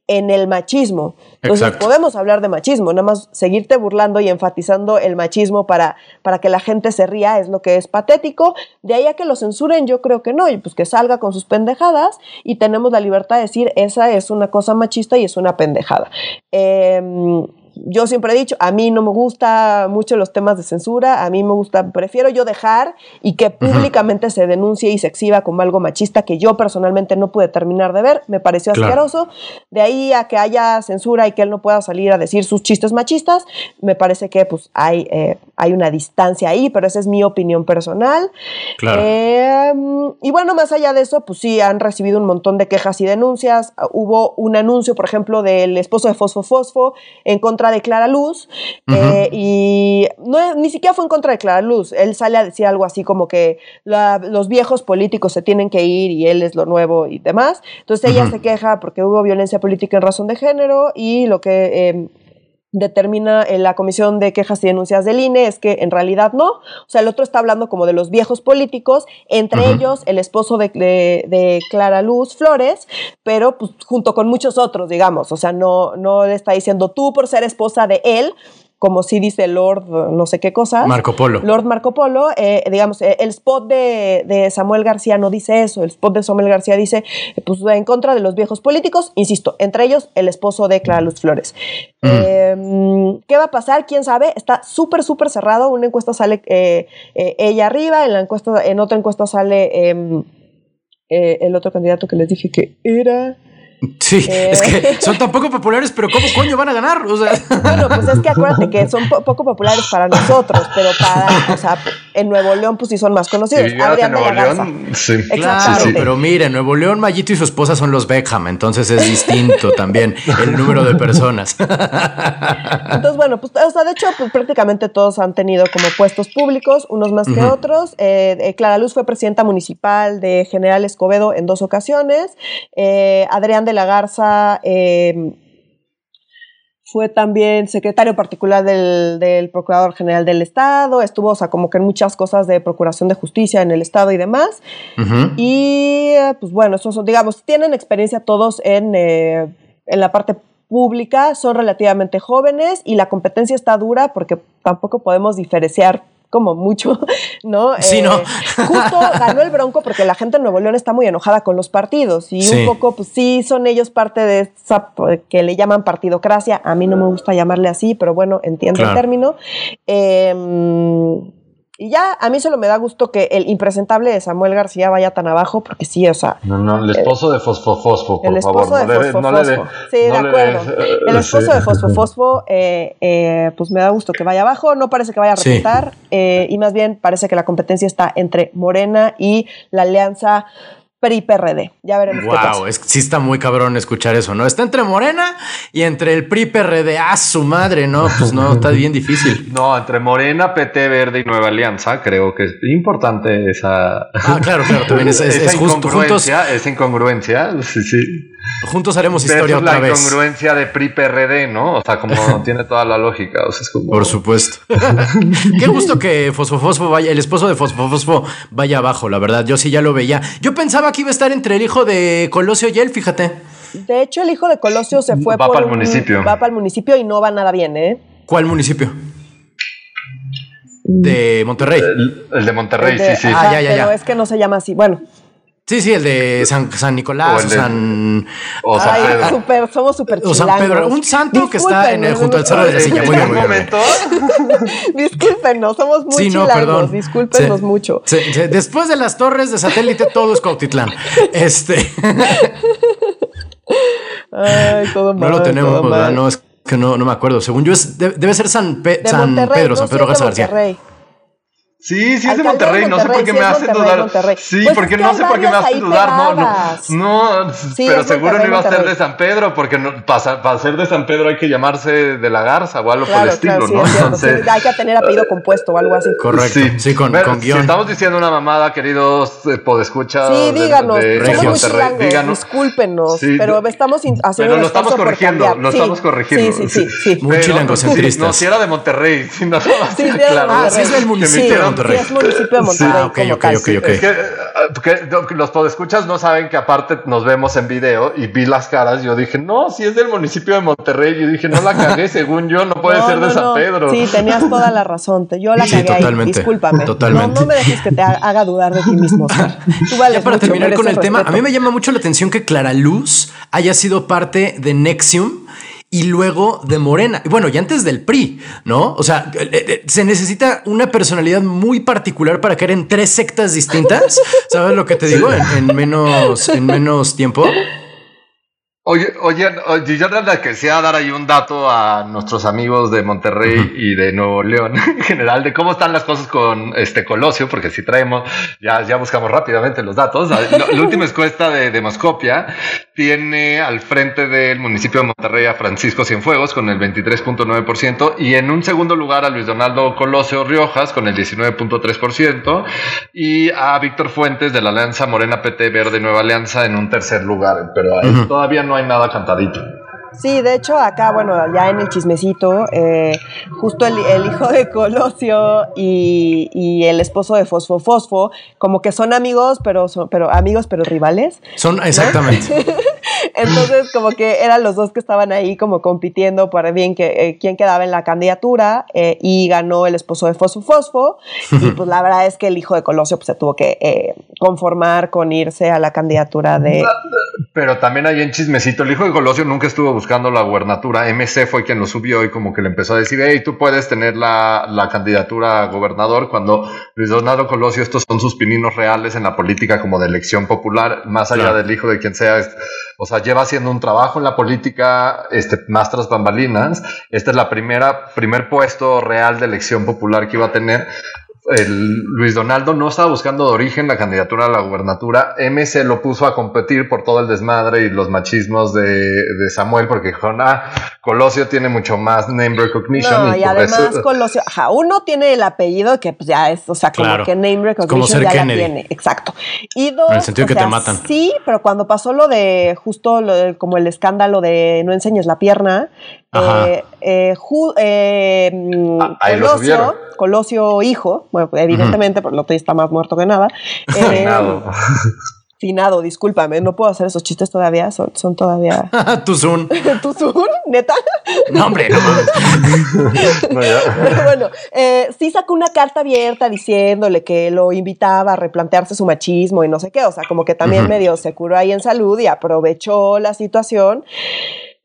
en el machismo. Entonces Exacto. podemos hablar de machismo, nada más seguirte burlando y enfatizando el machismo para, para que la gente se ría es lo que es patético. De ahí a que lo censuren, yo creo que no, y pues que salga con sus pendejadas y tenemos la libertad de decir esa es una cosa machista y es una pendejada. Em, yo siempre he dicho, a mí no me gusta mucho los temas de censura, a mí me gusta, prefiero yo dejar y que públicamente se denuncie y se exhiba como algo machista que yo personalmente no pude terminar de ver, me pareció Claro. asqueroso. De ahí a que haya censura y que él no pueda salir a decir sus chistes machistas, me parece que pues hay, eh, hay una distancia ahí, pero esa es mi opinión personal. Claro. Eh, y bueno, más allá de eso, pues sí, han recibido un montón de quejas y denuncias. Hubo un anuncio, por ejemplo, del esposo de Fosfo Fosfo en contra de Clara Luz. eh, y no, ni siquiera fue en contra de Clara Luz. Él sale a decir algo así como que la- los viejos políticos se tienen que ir y él es lo nuevo y demás. Entonces ella se queja porque hubo violencia política en razón de género y lo que... eh, determina en la Comisión de Quejas y Denuncias del INE es que en realidad no. O sea, el otro está hablando como de los viejos políticos, entre ellos el esposo de, de, Clara Luz Flores, pero pues, junto con muchos otros, digamos. O sea, no, no le está diciendo tú por ser esposa de él, como sí dice Lord no sé qué cosa. Marco Polo. Lord Marco Polo, eh, digamos, eh, el spot de, Samuel García no dice eso, el spot de Samuel García dice, pues en contra de los viejos políticos, insisto, entre ellos el esposo de Clara Luz Flores. Mm. Em, ¿Qué va a pasar? ¿Quién sabe? Está súper, súper cerrado, una encuesta sale eh, ella arriba, en, la encuesta, en otra encuesta sale em, el otro candidato que les dije que era... Sí, es que eh. son tan poco populares, pero ¿cómo coño van a ganar? O sea. Bueno, pues es que acuérdate que son poco populares para nosotros, pero para, o sea, en Nuevo León pues sí son más conocidos. Adrián Nuevo León, sí. Claro, pero mire, en Nuevo León, Mayito y su esposa son los Beckham, entonces es distinto también el número de personas. Entonces, bueno, pues, o sea, de hecho, pues prácticamente todos han tenido como puestos públicos, unos más que otros. Eh, eh, Clara Luz fue presidenta municipal de General Escobedo en dos ocasiones. Adrián de la Garza em, fue también secretario particular del, Procurador General del Estado, estuvo, o sea, como que en muchas cosas de procuración de justicia en el Estado y demás. Y, pues bueno, esos, digamos, tienen experiencia todos en, eh, en la parte pública, son relativamente jóvenes y la competencia está dura porque tampoco podemos diferenciar como mucho, ¿no? Sí, ¿no? Eh, justo ganó el Bronco porque la gente en Nuevo León está muy enojada con los partidos y un poco, pues sí, son ellos parte de esa que le llaman partidocracia. A mí no me gusta llamarle así, pero bueno, entiendo el término. Eh, y ya, a mí solo me da gusto que el impresentable de Samuel García vaya tan abajo, porque sí, o sea. No, no, el esposo de Fosfo Fosfo, por el esposo de Fosfo Fosfo. sí, de acuerdo. el esposo de Fosfo Fosfo, eh, eh, pues me da gusto que vaya abajo. No parece que vaya a resultar, eh, y más bien parece que la competencia está entre Morena y la alianza PRI-PRD. Ya veremos. Wow, es, sí está muy cabrón escuchar eso, ¿no? Está entre Morena y entre el PRI-PRD. ¡Ah, su madre! No, pues no, está bien difícil. No, entre Morena, PT Verde y Nueva Alianza, creo que es importante esa. Ah, claro, claro, también es, es, justo. Juntos, esa incongruencia, sí, sí. Juntos haremos historia otra vez. La incongruencia de PRI-PRD, ¿no? O sea, como tiene toda la lógica. O sea, es como... Por supuesto. Qué gusto que Fosfo Fosfo vaya, el esposo de Fosfo Fosfo vaya abajo, la verdad. Yo sí ya lo veía. Yo pensaba que iba a estar entre el hijo de Colosio y él, fíjate. De hecho, el hijo de Colosio se fue va para el municipio. Va para el municipio y no va nada bien, ¿eh? ¿Cuál municipio? De Monterrey. El, de Monterrey, sí, sí. Ah, ya, ya, pero es que no se llama así. Bueno, Sí, sí, el de San, San Nicolás, o, San... O San Pedro. Super, somos súper O San Pedro, un santo que está en el, junto al cerro de la silla. Muy bien, muy momento? Discúlpenos, somos muy sí, no, perdón. Discúlpenos mucho. después de las torres de satélite, todo es Cuautitlán. Este... Ay, todo mal, No lo tenemos, ¿verdad? No, es que no, no me acuerdo. Según yo, es, debe ser San, San Pedro, San Pedro Garza García. Sí, sí es de Monterrey, no sé por qué me hacen dudar. Sí, pues porque no sé por qué me hacen dudar. No, no, no pero seguro no iba a ser de San Pedro, porque no, para, para, ser de San Pedro hay que llamarse de la Garza o algo por el estilo, ¿no? Entonces, hay que tener apellido compuesto o algo así. Correcto, sí, con, con guion. Si estamos diciendo una mamada, queridos eh, podescuchas. Sí, díganos, de, de díganos. discúlpenos, pero estamos haciendo Pero lo estamos corrigiendo, lo estamos corrigiendo. Sí, sí, sí. Muy chilangocentristas. No, si era de Monterrey, si no, sí, claro. Ah, sí, es del municipio Monterrey. es municipio de Monterrey. Ah, ok, ok, ok, ok. Es que, eh, los podescuchas no saben que aparte nos vemos en video y vi las caras. Yo dije, no, si es del municipio de Monterrey. Yo dije, no la cagué, según yo, no puede ser de San Pedro. Sí, tenías toda la razón. Yo la cagué ahí. Discúlpame. Totalmente. No, me dejes que te haga dudar de ti mismo. ya para terminar con el tema, a mí me llama mucho la atención que Clara Luz haya sido parte de Nexium y luego de Morena. Y bueno, y antes del PRI, ¿no? O sea, eh, eh, se necesita una personalidad muy particular para caer en tres sectas distintas. ¿Sabes lo que te digo? En, menos, en menos tiempo. Oye, oye, oye, yo quisiera dar ahí un dato a nuestros amigos de Monterrey y de Nuevo León en general de cómo están las cosas con este Colosio, porque si traemos, ya, ya buscamos rápidamente los datos. La, última encuesta de Demoscopia tiene al frente del municipio de Monterrey a Francisco Cienfuegos con el 23.9% y en un segundo lugar a Luis Donaldo Colosio Riojas con el 19.3% y a Víctor Fuentes de la Alianza Morena PT Verde Nueva Alianza en un tercer lugar, pero ahí todavía no no hay nada cantadito. Sí, de hecho, acá, bueno, ya en el chismecito, eh, justo el, hijo de Colosio y, el esposo de Fosfo Fosfo, como que son amigos, pero son, pero amigos, pero rivales. Son, exactamente. Entonces, como que eran los dos que estaban ahí como compitiendo para bien que eh, quién quedaba en la candidatura eh, y ganó el esposo de Fosfo Fosfo. y pues la verdad es que el hijo de Colosio pues, se tuvo que eh, conformar con irse a la candidatura de. Pero también ahí en chismecito, el hijo de Colosio nunca estuvo buscando la gubernatura. MC fue quien lo subió y como que le empezó a decir, hey, tú puedes tener la, la candidatura a gobernador cuando Luis Donaldo Colosio, estos son sus pininos reales en la política como de elección popular, más allá del hijo de quien sea. O sea, lleva haciendo un trabajo en la política este, más tras bambalinas. Esta es la primera, primer puesto real de elección popular que iba a tener el Luis Donaldo no estaba buscando de origen la candidatura a la gubernatura. MC lo puso a competir por todo el desmadre y los machismos de, Samuel, porque dijo, ah, Colosio tiene mucho más name recognition. No, y, además Colosio, ajá, uno tiene el apellido que pues ya es, o sea, como que name recognition ya la tiene, exacto. Y dos, en el sentido que te matan. Sí, pero cuando pasó lo de justo como el escándalo de no enseñes la pierna, eh, eh, eh, mm, Colosio, Colosio hijo, bueno, evidentemente, porque el otro está más muerto que nada. finado. finado, discúlpame, no puedo hacer esos chistes todavía, son, son todavía. tu Zoom. tu Zoom, neta. No, hombre, no Pero bueno, sí sacó una carta abierta diciéndole que lo invitaba a replantearse su machismo y no sé qué, o sea, como que también medio se curó ahí en salud y aprovechó la situación.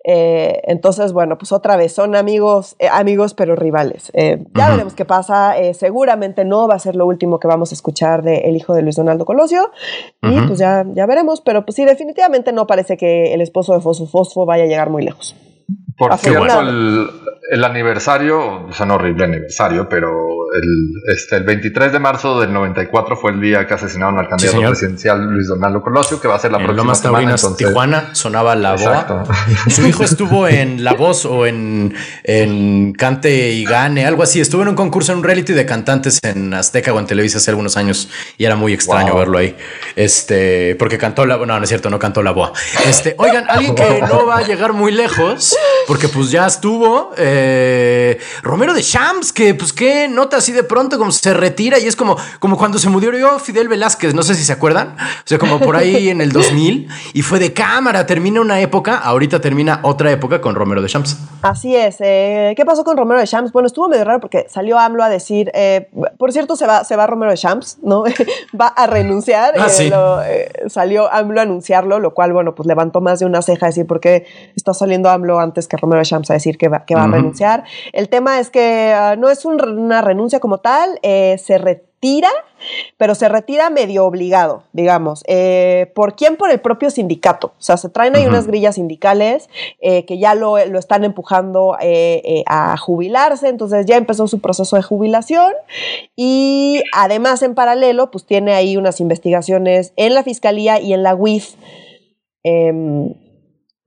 Eh, entonces, bueno, pues otra vez son amigos, eh, amigos pero rivales. Eh, ya veremos qué pasa. seguramente no va a ser lo último que vamos a escuchar de El hijo de Luis Donaldo Colosio. Y pues ya, ya veremos. Pero pues sí, definitivamente no parece que el esposo de Fosfo Fosfo vaya a llegar muy lejos. Por cierto, el, el, aniversario, o sea, no horrible aniversario, pero el, este, el 23 de marzo del 94 fue el día que asesinaron al candidato presidencial Luis Donaldo Colosio, que va a ser la próxima Lomas semana. Tijuana, sonaba la voz. Su hijo estuvo en La Voz o en, en Cante y Gane, algo así. Estuvo en un concurso, en un reality de cantantes en Azteca o en Televisa hace algunos años y era muy extraño verlo ahí. Este, porque cantó la... No, no es cierto, no cantó la voz. Este, oigan, alguien que no va a llegar muy lejos, porque pues ya estuvo eh, Romero de Shams, que pues qué así de pronto como se retira y es como, como cuando se murió Fidel Velázquez, no sé si se acuerdan, o sea, como por ahí en el 2000 y fue de cámara, termina una época, ahorita termina otra época con Romero de Champs. Así es, eh, ¿qué pasó con Romero de Champs? Bueno, estuvo medio raro porque salió AMLO a decir, eh, por cierto, se va, se va Romero de Champs, ¿no? va a renunciar, ah, eh, salió AMLO a anunciarlo, lo cual, bueno, pues levantó más de una ceja decir, ¿por qué está saliendo AMLO antes que Romero de Champs a decir que va, que va a renunciar? El tema es que ah, no es una renuncia como tal, eh, se retira, pero se retira medio obligado, digamos. Eh, ¿Por quién? Por el propio sindicato. O sea, se traen ahí unas grillas sindicales eh, que ya lo, están empujando a jubilarse, entonces ya empezó su proceso de jubilación y además en paralelo, pues tiene ahí unas investigaciones en la Fiscalía y en la UIF.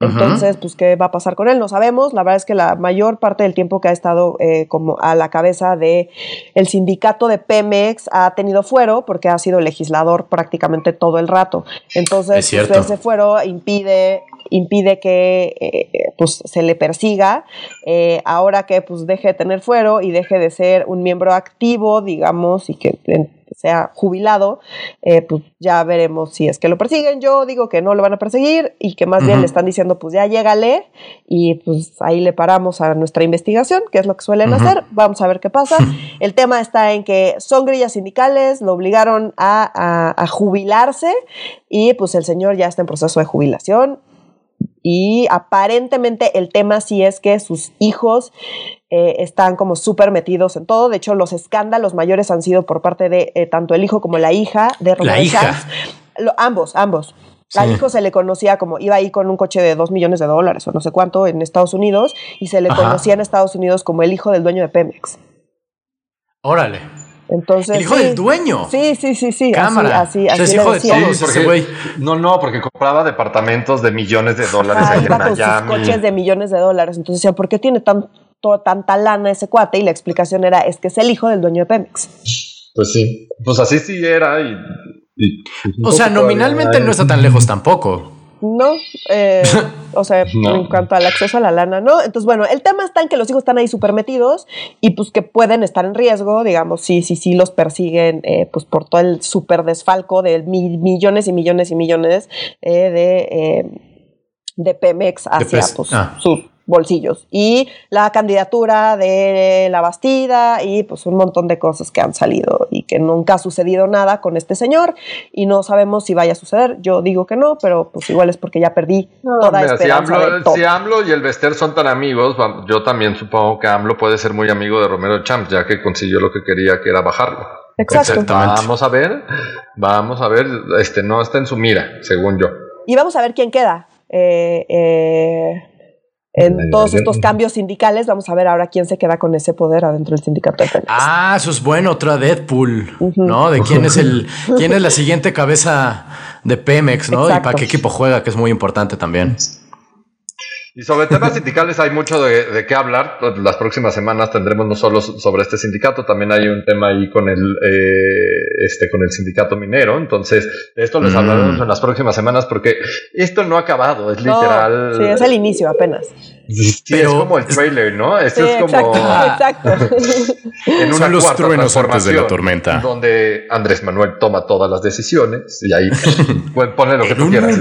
Entonces, pues, ¿qué va a pasar con él? No sabemos. La verdad es que la mayor parte del tiempo que ha estado eh, como a la cabeza de el sindicato de Pemex ha tenido fuero porque ha sido legislador prácticamente todo el rato. Entonces, pues, ese fuero impide impide que eh, pues se le persiga eh, ahora que pues deje de tener fuero y deje de ser un miembro activo digamos y que sea jubilado, eh, pues ya veremos si es que lo persiguen. Yo digo que no lo van a perseguir y que más bien le están diciendo, pues ya llégale y pues ahí le paramos a nuestra investigación, que es lo que suelen hacer. Vamos a ver qué pasa. El tema está en que son grillas sindicales, lo obligaron a, a jubilarse y pues el señor ya está en proceso de jubilación y aparentemente el tema sí es que sus hijos eh, están como súper metidos en todo. De hecho, los escándalos mayores han sido por parte de eh, tanto el hijo como la hija de Romero hija. ambos, ambos. Al hijo se le conocía como, iba ahí con un coche de dos millones de dólares o no sé cuánto en Estados Unidos y se le conocía en Estados Unidos como el hijo del dueño de Pemex. Órale. Entonces, el hijo del dueño. Sí, sí, sí, sí. Cámara. Así, así, así hijo de todos ese güey. No, no, porque compraba departamentos de millones de dólares ahí en Miami. Sus coches de millones de dólares. Entonces decía, ¿por qué tiene tanto, tanta lana ese cuate? Y la explicación era, es que es el hijo del dueño de Pemex. Pues sí. Pues así sí era. Y, o sea, nominalmente no está tan lejos tampoco. No, eh, o sea, en cuanto al acceso a la lana, ¿no? Entonces, bueno, el tema está en que los hijos están ahí súper metidos y pues que pueden estar en riesgo, digamos, sí, sí, sí los persiguen, eh, pues por todo el súper desfalco de millones y millones y millones eh, de, de Pemex hacia pues, ah. sus bolsillos. Y la candidatura de la Bastida y pues un montón de cosas que han salido y que nunca ha sucedido nada con este señor y no sabemos si vaya a suceder. Yo digo que no, pero pues igual es porque ya perdí toda esperanza si AMLO, si AMLO y el Bester son tan amigos, yo también supongo que AMLO puede ser muy amigo de Romero Champs, ya que consiguió lo que quería, que era bajarlo. Exacto. Vamos a ver, vamos a ver, este no está en su mira, según yo. Y vamos a ver quién queda. eh, eh en todos estos cambios sindicales. Vamos a ver ahora quién se queda con ese poder adentro del sindicato de. Ah, eso es bueno, otra Deadpool, ¿no? De quién es el, quién es la siguiente cabeza de Pemex, ¿no? Y para qué equipo juega, que es muy importante también. Y sobre temas sindicales hay mucho de, qué hablar. Las próximas semanas tendremos no solo sobre este sindicato, también hay un tema ahí con el, eh, este, con el sindicato minero. Entonces, de esto les mm. hablaremos en las próximas semanas porque esto no ha acabado, es literal. sí, es el inicio apenas. Es como el trailer, ¿no? Esto es como. Exacto. en una Son los truenos antes de la tormenta. Donde Andrés Manuel toma todas las decisiones y ahí pone lo que tú quieras.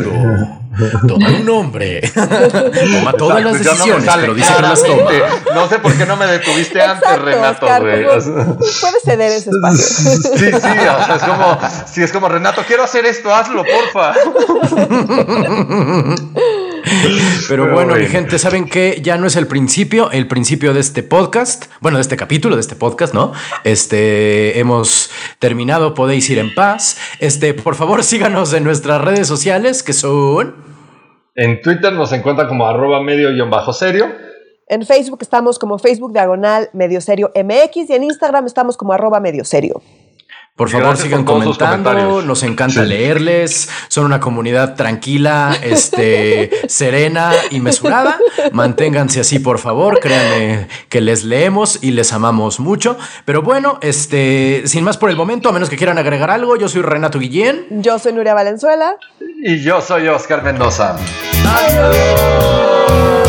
toma un hombre. toma todas las decisiones, no pero dice que las toma. No sé por qué no me detuviste antes, Renato, güey. Puedes ceder ese espacio. Sí, sí, o sea, es como, sí, es como, Renato, quiero hacer esto, hazlo, porfa. Pero bueno, mi gente, ¿saben que Ya no es el principio, el principio de este podcast, bueno, de este capítulo, de este podcast, ¿no? Este, hemos terminado, podéis ir en paz. Este, por favor, síganos en nuestras redes sociales, que son... En Twitter nos encuentra como arroba medio-serio. En Facebook estamos como Facebook Diagonal Medio Serio MX y en Instagram estamos como arroba medio serio. Por favor, sigan comentando. Nos encanta leerles. Son una comunidad tranquila, este, serena y mesurada. Manténganse así, por favor. Créanme que les leemos y les amamos mucho. Pero bueno, este, sin más por el momento, a menos que quieran agregar algo, yo soy Renato Guillén. Yo soy Nuria Valenzuela. Y yo soy Oscar Mendoza. Adiós.